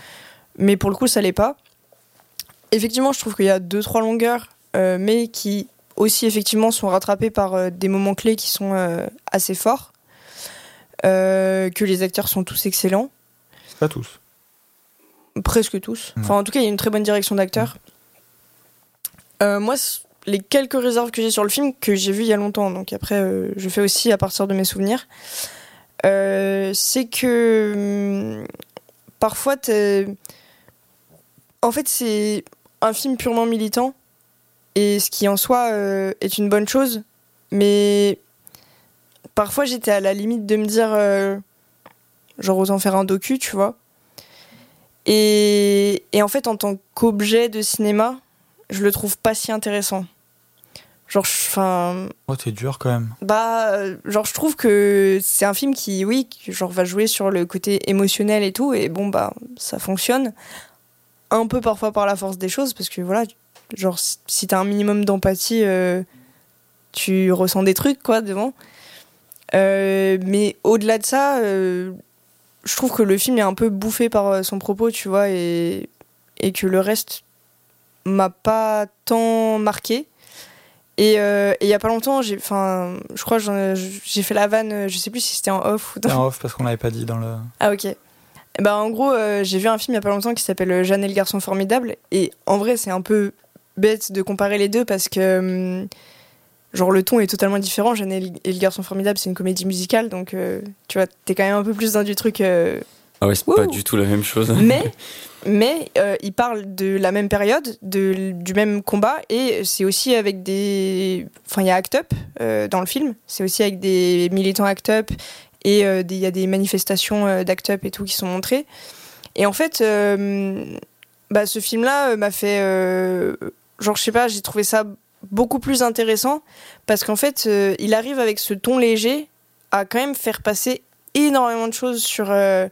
Mais pour le coup, ça l'est pas. Effectivement, je trouve qu'il y a deux, trois longueurs, euh, mais qui aussi effectivement sont rattrapées par euh, des moments clés qui sont euh, assez forts. Euh, que les acteurs sont tous excellents. Pas tous. Presque tous. Enfin, en tout cas, il y a une très bonne direction d'acteurs. Euh, moi, les quelques réserves que j'ai sur le film, que j'ai vu il y a longtemps, donc après, euh, je fais aussi à partir de mes souvenirs, euh, c'est que hum, parfois, t'es- en fait, c'est un film purement militant, et ce qui en soi euh, est une bonne chose, mais parfois j'étais à la limite de me dire, genre, autant faire un docu, tu vois. Et, et en fait, en tant qu'objet de cinéma, je le trouve pas si intéressant. Genre, enfin, Oh, t'es dur quand même. bah, euh, genre, je trouve que c'est un film qui, oui, qui, genre, va jouer sur le côté émotionnel et tout, et bon, bah, ça fonctionne. Un peu parfois par la force des choses, parce que voilà, genre, si- si t'as un minimum d'empathie, euh, tu ressens des trucs, quoi, devant. Euh, mais au-delà de ça, euh, je trouve que le film est un peu bouffé par euh, son propos, tu vois, et, et que le reste m'a pas tant marqué. Et euh, il y a pas longtemps, j'ai, enfin, je crois, que j'ai fait la vanne, euh, je sais plus si c'était en off ou dans. En off parce qu'on l'avait pas dit dans le. Ah ok. Ben, en gros, euh, j'ai vu un film il y a pas longtemps qui s'appelle euh, Jeanne et le garçon formidable. Et en vrai, c'est un peu bête de comparer les deux parce que hum, genre le ton est totalement différent. Jeanne et le garçon formidable, c'est une comédie musicale, donc euh, tu vois, t'es quand même un peu plus dans du truc. euh, Ah ouais, c'est pas du tout la même chose. mais mais euh, il parle de la même période, de, du même combat, et c'est aussi avec des. Enfin, il y a Act Up euh, dans le film, c'est aussi avec des militants Act Up, et il y a des manifestations d'Act Up et tout qui sont montrées. Et en fait, bah, ce film-là m'a fait. genre, je sais pas, j'ai trouvé ça beaucoup plus intéressant, parce qu'en fait, euh, il arrive avec ce ton léger à quand même faire passer énormément de choses sur. euh,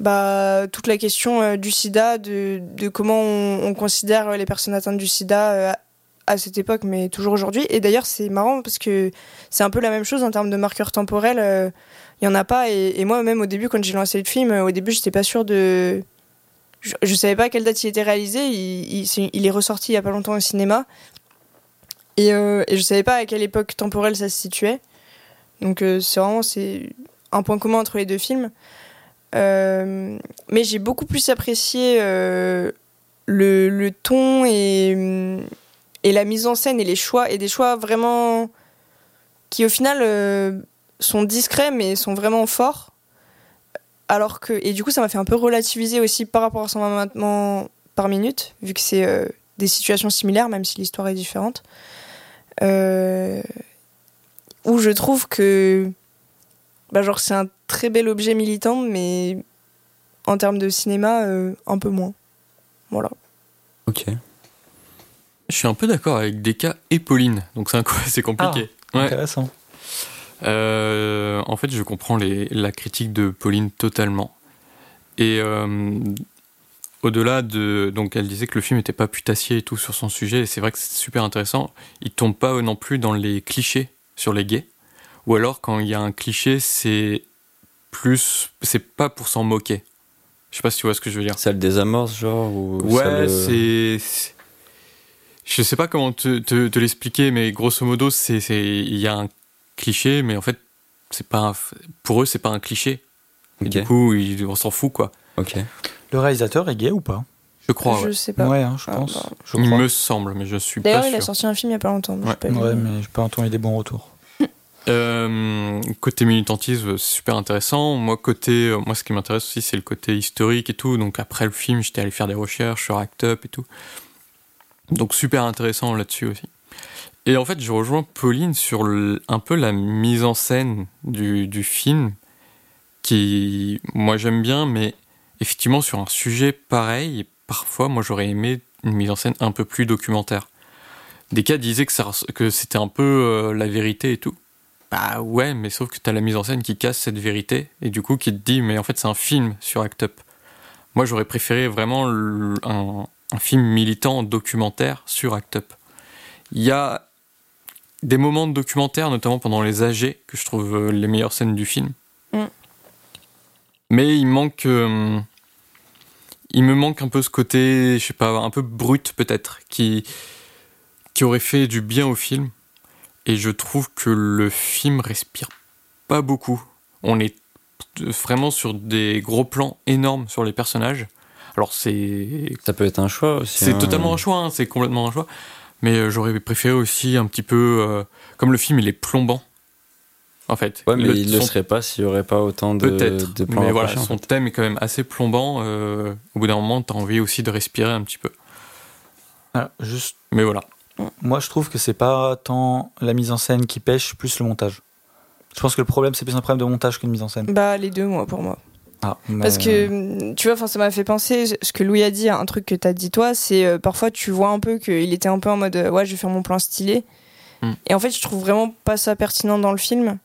bah, toute la question euh, du sida, de, comment on, on considère les personnes atteintes du sida à cette époque, mais toujours aujourd'hui. Et d'ailleurs, c'est marrant parce que c'est un peu la même chose en termes de marqueurs temporels. Il y en a pas. Et, moi, même au début, quand j'ai lancé le film, au début, j'étais pas sûre de. Je, je savais pas à quelle date il était réalisé. Il, il, il est ressorti il y a pas longtemps au cinéma. Et, euh, et je savais pas à quelle époque temporelle ça se situait. Donc, euh, c'est vraiment un point commun entre les deux films. Euh, mais j'ai beaucoup plus apprécié euh, le, ton et, la mise en scène et les choix, et des choix vraiment qui au final sont discrets mais sont vraiment forts. Alors que, et du coup, ça m'a fait un peu relativiser aussi par rapport à son maintenant par minute, vu que c'est des situations similaires, même si l'histoire est différente. Euh, où je trouve que bah genre c'est un très bel objet militant mais en termes de cinéma euh, un peu moins voilà Ok. Je suis un peu d'accord avec Deka et Pauline, donc c'est assez compliqué. Ouais. Intéressant. Euh, en fait, je comprends les- la critique de Pauline totalement. Et euh, au-delà de. Donc, elle disait que le film n'était pas putassier et tout sur son sujet, et c'est vrai que c'est super intéressant. Il tombe pas non plus dans les clichés sur les gays. Ou alors, quand il y a un cliché, c'est plus. C'est pas pour s'en moquer. Je sais pas si tu vois ce que je veux dire. Ça le désamorce, genre ou Ouais, le- c'est. Je sais pas comment te, te- te l'expliquer, mais grosso modo, c'est il y a un cliché, mais en fait, c'est pas un- pour eux, c'est pas un cliché. Et Ok. du coup, ils- on s'en fout, quoi. Ok. Le réalisateur est gay ou pas? Je crois. je ouais. sais pas Ouais, hein, je Ah, pense. bah. Je Il crois. me semble, mais je suis pas d'ailleurs sûr. il a sorti un film il y a pas longtemps Ouais. pas. Ouais, mais j'ai pas entendu des bons retours. Euh, côté militantisme, c'est super intéressant. Moi, côté, euh, moi, ce qui m'intéresse aussi, c'est le côté historique et tout. Donc après le film, j'étais allé faire des recherches sur Act Up et tout. Donc super intéressant là-dessus aussi. Et en fait, je rejoins Pauline sur le- un peu la mise en scène du, du film, qui, moi, j'aime bien, mais effectivement, sur un sujet pareil, parfois, moi, j'aurais aimé une mise en scène un peu plus documentaire. Des cas disaient que, ça res- que c'était un peu euh, la vérité et tout. Bah ouais, mais sauf que t'as la mise en scène qui casse cette vérité et du coup qui te dit mais en fait c'est un film sur Act Up. Moi j'aurais préféré vraiment le- un, un film militant documentaire sur Act Up. Il y a des moments de documentaire, notamment pendant les AG, que je trouve euh, les meilleures scènes du film. Mm. Mais il manque. euh, il me manque un peu ce côté, je sais pas, un peu brut peut-être, qui, qui aurait fait du bien au film. Et je trouve que le film respire pas beaucoup. On est vraiment sur des gros plans énormes sur les personnages. Alors c'est Ça peut être un choix aussi. c'est hein. totalement un choix, hein, c'est complètement un choix. Mais euh, j'aurais préféré aussi un petit peu, euh, comme le film il est plombant, en fait. Ouais, mais Le- il ne le serait pas s'il n'y aurait pas autant de, Peut-être, de plans mais voilà, en son fait. thème est quand même assez plombant. euh, au bout d'un moment, t'as envie aussi de respirer un petit peu. Alors, juste, Mais voilà. moi, je trouve que c'est pas tant la mise en scène qui pêche, plus le montage. Je pense que le problème, c'est plus un problème de montage qu'une mise en scène. Bah, les deux, moi, pour moi. Ah, mais- Parce que, tu vois, enfin, ça m'a fait penser, ce que Louis a dit, un truc que t'as dit toi, c'est euh, parfois tu vois un peu qu'il était un peu en mode, euh, ouais, je vais faire mon plan stylé. Mm. Et en fait, je trouve vraiment pas ça pertinent dans le film.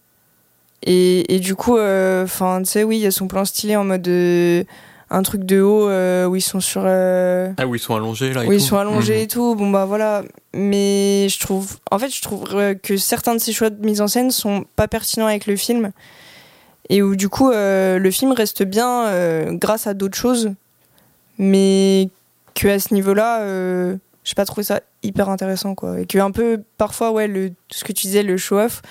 Et, et du coup, euh, enfin, tu sais, oui, il y a son plan stylé en mode euh, un truc de haut euh, où ils sont sur. euh, Ah oui, ils sont allongés là. et où ils sont allongés Mhm. et tout. Bon, bah voilà. Mais je trouve. En fait, je trouve que certains de ces choix de mise en scène sont pas pertinents avec le film. Et où, du coup, euh, le film reste bien grâce à d'autres choses. Mais que à ce niveau-là, euh, j'ai pas trouvé ça hyper intéressant, quoi. Et que, un peu, parfois, ouais, le, ce que tu disais, le show-off.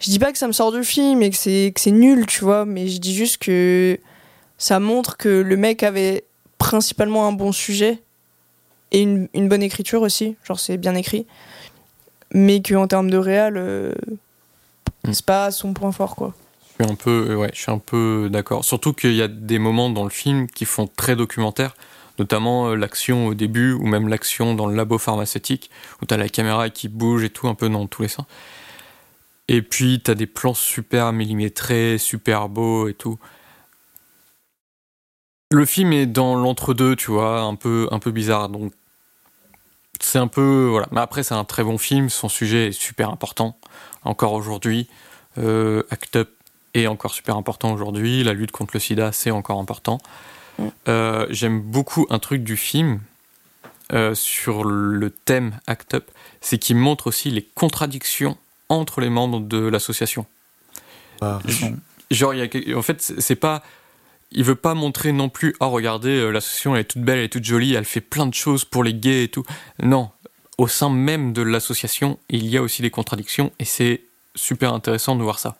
Je dis pas que ça me sort du film et que c'est que c'est nul, tu vois, mais je dis juste que ça montre que le mec avait principalement un bon sujet et une, une bonne écriture aussi, genre c'est bien écrit, mais qu'en termes de réal, euh, Mm. c'est pas son point fort quoi. Je suis un peu, euh, ouais, je suis un peu d'accord. Surtout qu'il y a des moments dans le film qui font très documentaire, notamment euh, l'action au début ou même l'action dans le labo pharmaceutique où t'as la caméra qui bouge et tout un peu dans tous les sens. Et puis t'as des plans super millimétrés, super beaux et tout. Le film est dans l'entre-deux, tu vois, un peu, un peu bizarre. Donc c'est un peu voilà. Mais après c'est un très bon film. Son sujet est super important encore aujourd'hui. Euh, Act Up est encore super important aujourd'hui. La lutte contre le sida, c'est encore important. Mm. Euh, J'aime beaucoup un truc du film euh, sur le thème Act Up, c'est qu'il montre aussi les contradictions entre les membres de l'association. Façon, Genre, y a, en fait, c'est pas. Il veut pas montrer non plus, oh regardez, euh, l'association elle est toute belle, elle est toute jolie, elle fait plein de choses pour les gays et tout. Non, au sein même de l'association, il y a aussi des contradictions et c'est super intéressant de voir ça.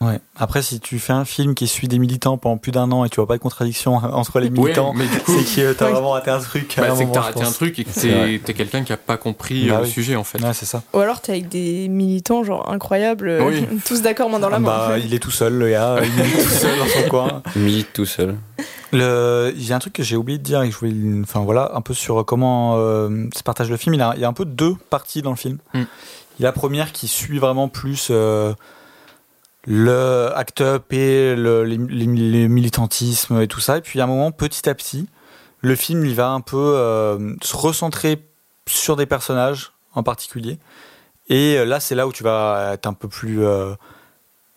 Ouais. Après, si tu fais un film qui suit des militants pendant plus d'un an et tu vois pas de contradiction entre les militants, c'est que t'as vraiment raté un truc. bah, c'est que t'as raté un truc et que t'es t'es quelqu'un qui a pas compris Bah euh, le oui. sujet en fait. Ouais, c'est ça. Ou alors t'es avec des militants genre incroyables, euh, Oui. tous d'accord main dans la main. Bah, il est tout seul, le gars. Il est tout seul dans son coin. Il milite tout seul. Le... Il y a un truc que j'ai oublié de dire et que je voulais, enfin voilà, un peu sur comment euh, se partage le film. Il y, a, il y a un peu deux parties dans le film. Mm. Il y a la première qui suit vraiment plus euh, le act up et le, les- les- les militantisme et tout ça. Et puis a un moment, petit à petit, le film il va un peu euh, se recentrer sur des personnages en particulier. Et euh, là, c'est là où tu vas être un peu plus, euh,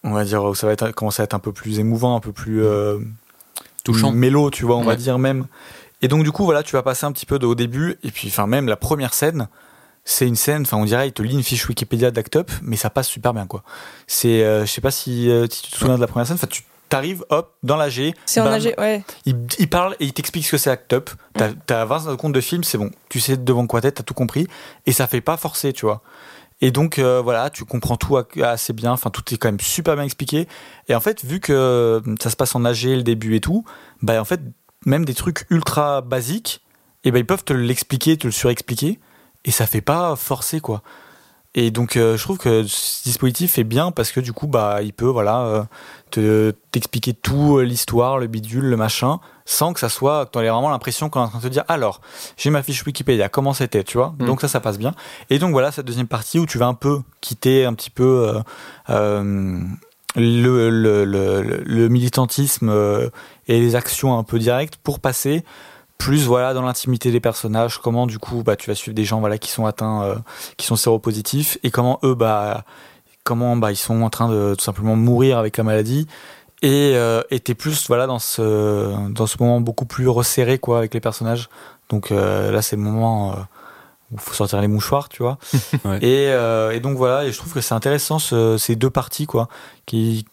on va dire, où ça va être, commencer à être un peu plus émouvant, un peu plus euh, Touchant. mélo, tu vois, on va dire même. Et donc du coup, voilà, tu vas passer un petit peu de, au début, et puis enfin même la première scène, c'est une scène, enfin on dirait, il te lit une fiche Wikipédia d'Act Up, mais ça passe super bien quoi. C'est, euh, je sais pas si, euh, si tu te souviens de la première scène, enfin tu t'arrives, hop, dans la G, C'est en AG, ouais. il, il parle et il t'explique ce que c'est Act Up. T'as as 20 secondes de film, c'est bon. Tu sais devant quoi t'es, t'as tout compris. Et ça fait pas forcer, tu vois. Et donc, euh, voilà, tu comprends tout assez bien. Enfin, tout est quand même super bien expliqué. Et en fait, vu que ça se passe en AG, le début et tout, bah, en fait, même des trucs ultra basiques, et ben ils peuvent te l'expliquer, te le surexpliquer. Et ça fait pas forcer, quoi. Et donc, euh, je trouve que ce dispositif est bien parce que du coup, bah, il peut, voilà, euh, te t'expliquer tout, euh, l'histoire, le bidule, le machin, sans que ça soit, que tu aies vraiment l'impression qu'on est en train de te dire, alors, j'ai ma fiche Wikipédia, comment c'était, tu vois Mm. Donc ça, ça passe bien. Et donc voilà, cette deuxième partie où tu vas un peu quitter un petit peu le, le, le, le militantisme et les actions un peu directes pour passer plus voilà dans l'intimité des personnages comment du coup bah tu vas suivre des gens voilà qui sont atteints euh, qui sont séropositifs et comment eux bah comment bah ils sont en train de tout simplement mourir avec la maladie. Et euh, et t'es plus voilà dans ce dans ce moment beaucoup plus resserré quoi avec les personnages. Donc euh, là c'est le moment euh, où il faut sortir les mouchoirs tu vois. Ouais. et, et donc voilà et je trouve que c'est intéressant ce- ces deux parties quoi qui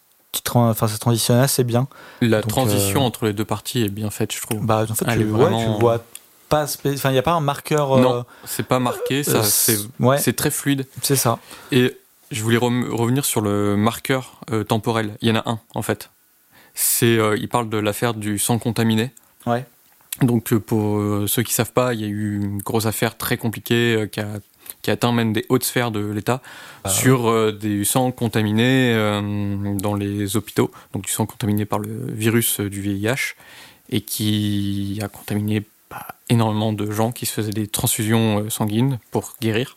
enfin, ça transitionne assez bien. La Donc, transition euh, entre les deux parties est bien faite, je trouve. Bah, en fait, tu, ouais, vraiment- tu vois pas. spé- Enfin, il n'y a pas un marqueur. euh, Non, c'est pas marqué, ça, euh, c'est ouais, c'est très fluide. c'est ça. Et je voulais revenir sur le marqueur euh, temporel. Il y en a un, en fait. C'est, euh, il parle de l'affaire du sang contaminé. Ouais. Donc, euh, pour euh, ceux qui savent pas, il y a eu une grosse affaire très compliquée euh, qui, a, qui atteint même des hautes sphères de l'État Ah, sur euh, des sangs contaminés euh, dans les hôpitaux. Donc, du sang contaminé par le virus euh, du VIH et qui a contaminé bah, énormément de gens qui se faisaient des transfusions euh, sanguines pour guérir.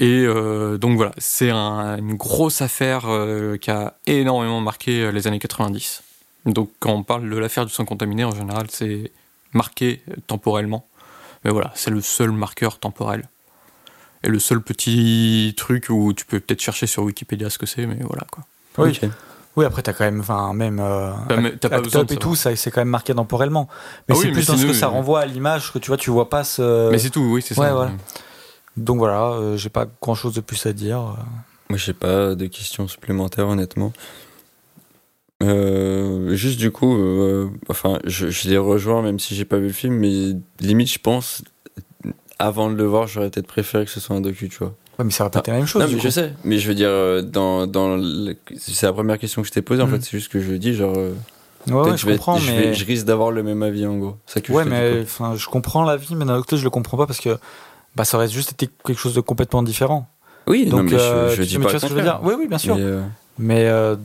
Et euh, donc voilà, c'est un- une grosse affaire euh, qui a énormément marqué les années 90. Donc quand on parle de l'affaire du sang contaminé, en général, c'est marqué temporellement. Mais voilà, c'est le seul marqueur temporel. Et le seul petit truc où tu peux peut-être chercher sur Wikipédia ce que c'est, mais voilà quoi. Oui. Ok. Oui, après, t'as quand même. Enfin, même. Euh, T'as pas besoin de et savoir. tout, ça, c'est quand même marqué temporellement. Mais Ah c'est oui, plus mais dans ce que ça euh, renvoie à l'image que tu vois, tu vois pas ce. Mais c'est tout, oui, c'est ça. ouais, voilà. Donc voilà, euh, j'ai pas grand chose de plus à dire. Moi, j'ai pas de questions supplémentaires, honnêtement. Euh, juste du coup, euh, enfin, je, je les rejoins même si j'ai pas vu le film, mais limite, je pense, avant de le voir, j'aurais peut-être préféré que ce soit un docu, tu vois. Ouais, mais ça va pas être la même chose. non, mais coup. je sais, mais je veux dire, euh, dans, dans le- c'est la première question que je t'ai posée, en Mhm. fait, c'est juste que je dis, genre, euh, Ouais, ouais, je je, vais- comprends, je, mais. vais- je risque d'avoir le même avis, en gros. Ça que Ouais, je mais enfin, je comprends l'avis, mais d'un autre côté, je le comprends pas parce que bah, ça aurait juste été quelque chose de complètement différent. Oui, non, Donc, mais euh, je, je tu- dis mais pas tu vois ce que je veux dire? Oui, oui, bien sûr. Mais, euh, Mais euh,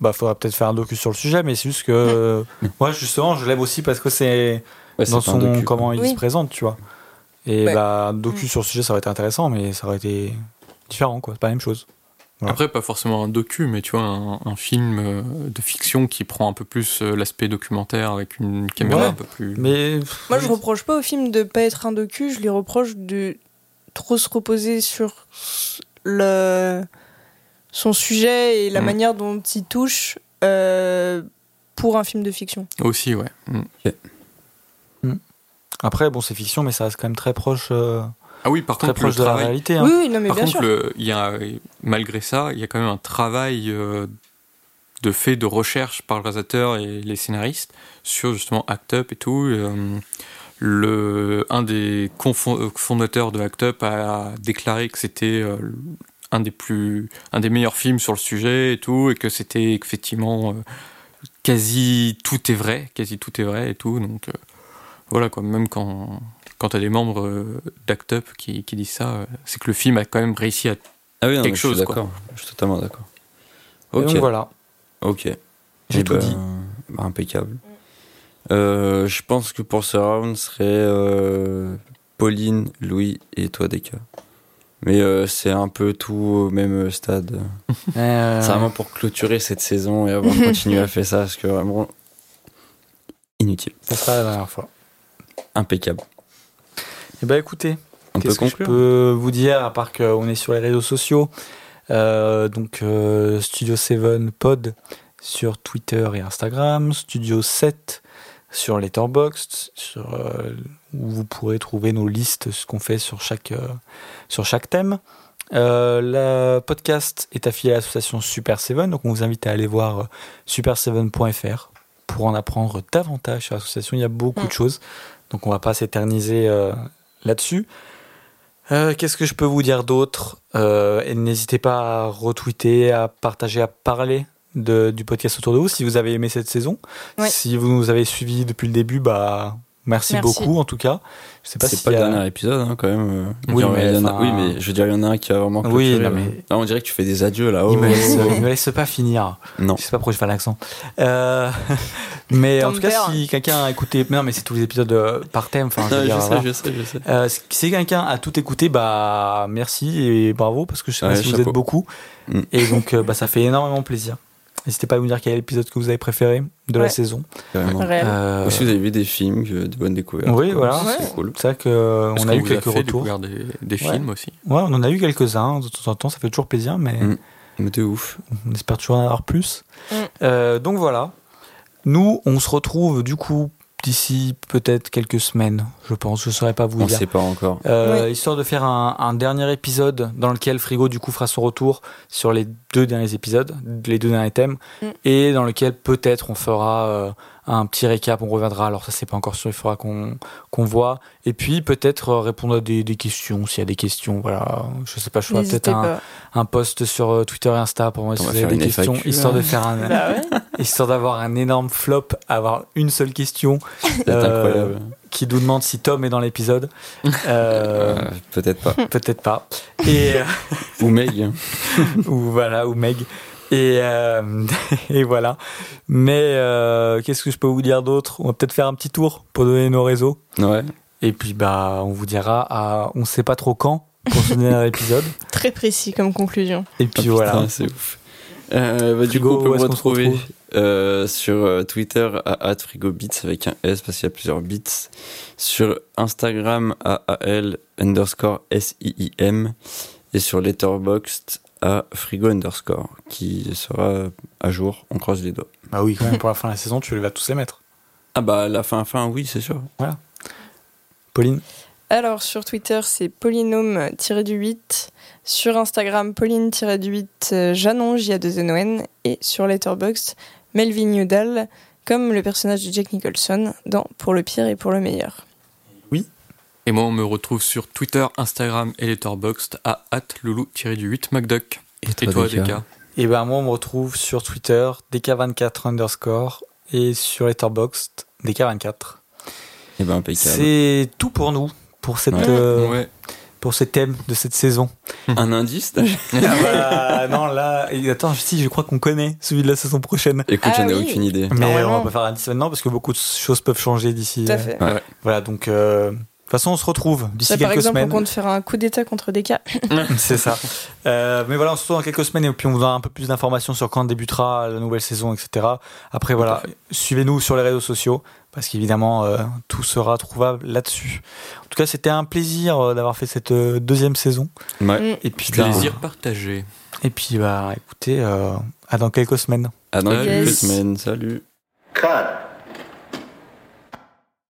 bah, faudra peut-être faire un docu sur le sujet, mais c'est juste que moi, justement, je l'aime aussi parce que c'est ouais, c'est dans son docu, comment quoi. il Oui. se présente, tu vois. Et Ouais. bah, un docu Mm. sur le sujet, ça aurait été intéressant, mais ça aurait été différent, quoi. C'est pas la même chose. Voilà. Après, pas forcément un docu, mais tu vois, un, un film euh, de fiction qui prend un peu plus euh, l'aspect documentaire avec une caméra Ouais. un peu plus. Mais Moi, je reproche pas au film de pas être un docu, je lui reproche de trop se reposer sur le... son sujet et la Mm. manière dont il touche euh, pour un film de fiction. Aussi, ouais. Mm. Après, bon, c'est fiction, mais ça reste quand même très proche, euh, Ah oui, par très contre, le de la travail. réalité. hein. Oui, oui, non, mais Par bien contre, sûr. le- il y a, malgré ça, il y a quand même un travail euh, de fait de recherche par le réalisateur et les scénaristes sur justement Act Up et tout. Euh, le, un des fondateurs de Act Up a déclaré que c'était euh, un des plus, un des meilleurs films sur le sujet et tout, et que c'était effectivement euh, quasi tout est vrai, quasi tout est vrai et tout. Donc euh, voilà quoi, même quand quand t'as des membres euh, d'Act Up qui, qui disent ça, euh, c'est que le film a quand même réussi à. Ah oui, non, quelque chose, d'accord. Je suis totalement d'accord. Ok. Donc voilà, Ok. j'ai Eh tout ben, dit. bah, impeccable. Euh, je pense que pour ce round, ce serait euh, Pauline, Louis et toi, Deka. Mais euh, c'est un peu tout au même stade. Euh, C'est vraiment pour clôturer cette saison et avoir continué à faire ça, parce que vraiment, inutile. ça sera la dernière fois. Impeccable. Eh ben écoutez, On peut Qu'est-ce que je peux vous dire à part qu'on est sur les réseaux sociaux Euh, Donc euh, Studio 7 Pod sur Twitter et Instagram, Studio 7 sur Letterboxd, sur, euh, où vous pourrez trouver nos listes, ce qu'on fait sur chaque, euh, sur chaque thème. Euh, le podcast est affilié à l'association Super 7, donc on vous invite à aller voir euh, super7.fr pour en apprendre davantage sur l'association. Il y a beaucoup Mm. de choses, donc on va pas s'éterniser euh, là-dessus. Euh, Qu'est-ce que je peux vous dire d'autre Euh, et N'hésitez pas à retweeter, à partager, à parler de, du podcast autour de vous si vous avez aimé cette saison. Si vous nous avez suivis depuis le début, bah merci, Merci. beaucoup en tout cas. Je sais pas C'est pas le a- dernier épisode, hein, quand même. euh. Oui, mais il y en a- enfin- oui, mais je veux dire, il y en a un qui a vraiment Oui, non, là. mais- Là, on dirait que tu fais des adieux, là. Oh, Il me, laisse, oh, il me laisse pas finir. Non. Je sais pas pourquoi je fais l'accent. Euh, mais en tout cas, si quelqu'un a écouté, non, mais c'est tous les épisodes euh, par thème. Enfin, je veux Non, dire, je sais, voilà. je sais, je sais. Euh, si quelqu'un a tout écouté, bah merci et bravo parce que je sais pas Ouais, si vous êtes beaucoup Mm. et donc euh, bah ça fait énormément plaisir. N'hésitez pas à nous dire quel est l'épisode que vous avez préféré de la Ouais. saison. Euh, Ou si vous avez vu des films, de bonnes découvertes. Oui, quoi. voilà. C'est Ouais. cool. c'est vrai que euh, a qu'on eu quelques fait retours. des, des Ouais. films aussi. Ouais, on en a eu quelques-uns de temps en temps, ça fait toujours plaisir, mais Mm. Mais de ouf. on espère toujours en avoir plus. Mm. Euh, donc voilà. Nous, on se retrouve du coup d'ici peut-être quelques semaines, je pense. Je saurais pas vous On dire. sait pas encore. Euh, Oui. Histoire de faire un, un dernier épisode dans lequel Frigo du coup fera son retour sur les deux derniers épisodes, les deux derniers thèmes, Mm. et dans lequel peut-être on fera euh, un petit récap, on reviendra. Alors ça c'est pas encore sûr, il faudra qu'on qu'on voit. Et puis peut-être euh, répondre à des, des questions s'il y a des questions. Voilà, je sais pas, je ferai peut-être un, un post sur euh, Twitter et Insta pour moi si vous avez des questions, FAQ, histoire de faire un, Bah ouais. histoire d'avoir un énorme flop, avoir une seule question C'est euh, incroyable. qui nous demande si Tom est dans l'épisode. Euh, Euh, Peut-être pas. Peut-être pas. Et Ou Meg. ou voilà ou Meg. Et, euh, et voilà. Mais euh, qu'est-ce que je peux vous dire d'autre? On va peut-être faire un petit tour pour donner nos réseaux. Ouais. Et puis bah on vous dira à on sait pas trop quand pour ce dernier épisode. Très précis comme conclusion. Et puis Oh, voilà. putain, c'est ouf. Euh, bah, du coup, on peut où me est-ce qu'on se retrouver retrouve? euh, sur Twitter à @frigobits avec un S parce qu'il y a plusieurs bits. Sur Instagram à AL underscore S-I-I-M et sur Letterboxd à frigo underscore qui sera à jour. On croise les doigts. Bah oui, quand même pour la fin de la saison, tu vas tous les mettre. Ah bah la fin fin oui c'est sûr. Pauline Alors sur Twitter c'est polynôme-du-8, sur Instagram pauline-du-8 Janon J a 2 N O N et sur Letterboxd Melvin Udall comme le personnage de Jack Nicholson dans Pour le pire et pour le meilleur. Et moi, on me retrouve sur Twitter, Instagram et Letterboxd à loulou-du-8 McDuck. Et toi, Deka Deka? Et ben moi on me retrouve sur Twitter DK24 underscore et sur Letterboxd DK24. Et ben impeccable. C'est tout pour nous pour cette Ouais. euh, Ouais. pour ce thème de cette saison. Un indice Ah bah, non là attends si je crois qu'on connaît celui de la saison prochaine. Écoute, Ah j'en ai oui. aucune idée. Mais on va pas faire un indice maintenant parce que beaucoup de choses peuvent changer d'ici. Tout à euh, fait. Ouais. Voilà donc euh, toute façon on se retrouve d'ici Ça, par quelques exemple, semaines. on compte faire un coup d'état contre des cas. C'est ça. Euh, mais voilà, on se retrouve dans quelques semaines et puis on vous donnera un peu plus d'informations sur quand débutera la nouvelle saison, etc. Après, voilà, suivez-nous sur les réseaux sociaux parce qu'évidemment, euh, tout sera trouvable là-dessus. En tout cas, c'était un plaisir euh, d'avoir fait cette deuxième saison. Ouais. Mm. Et puis, bah, Plaisir partagé. et puis bah, écoutez, euh, à dans quelques semaines. À dans quelques semaines. Salut. Cut.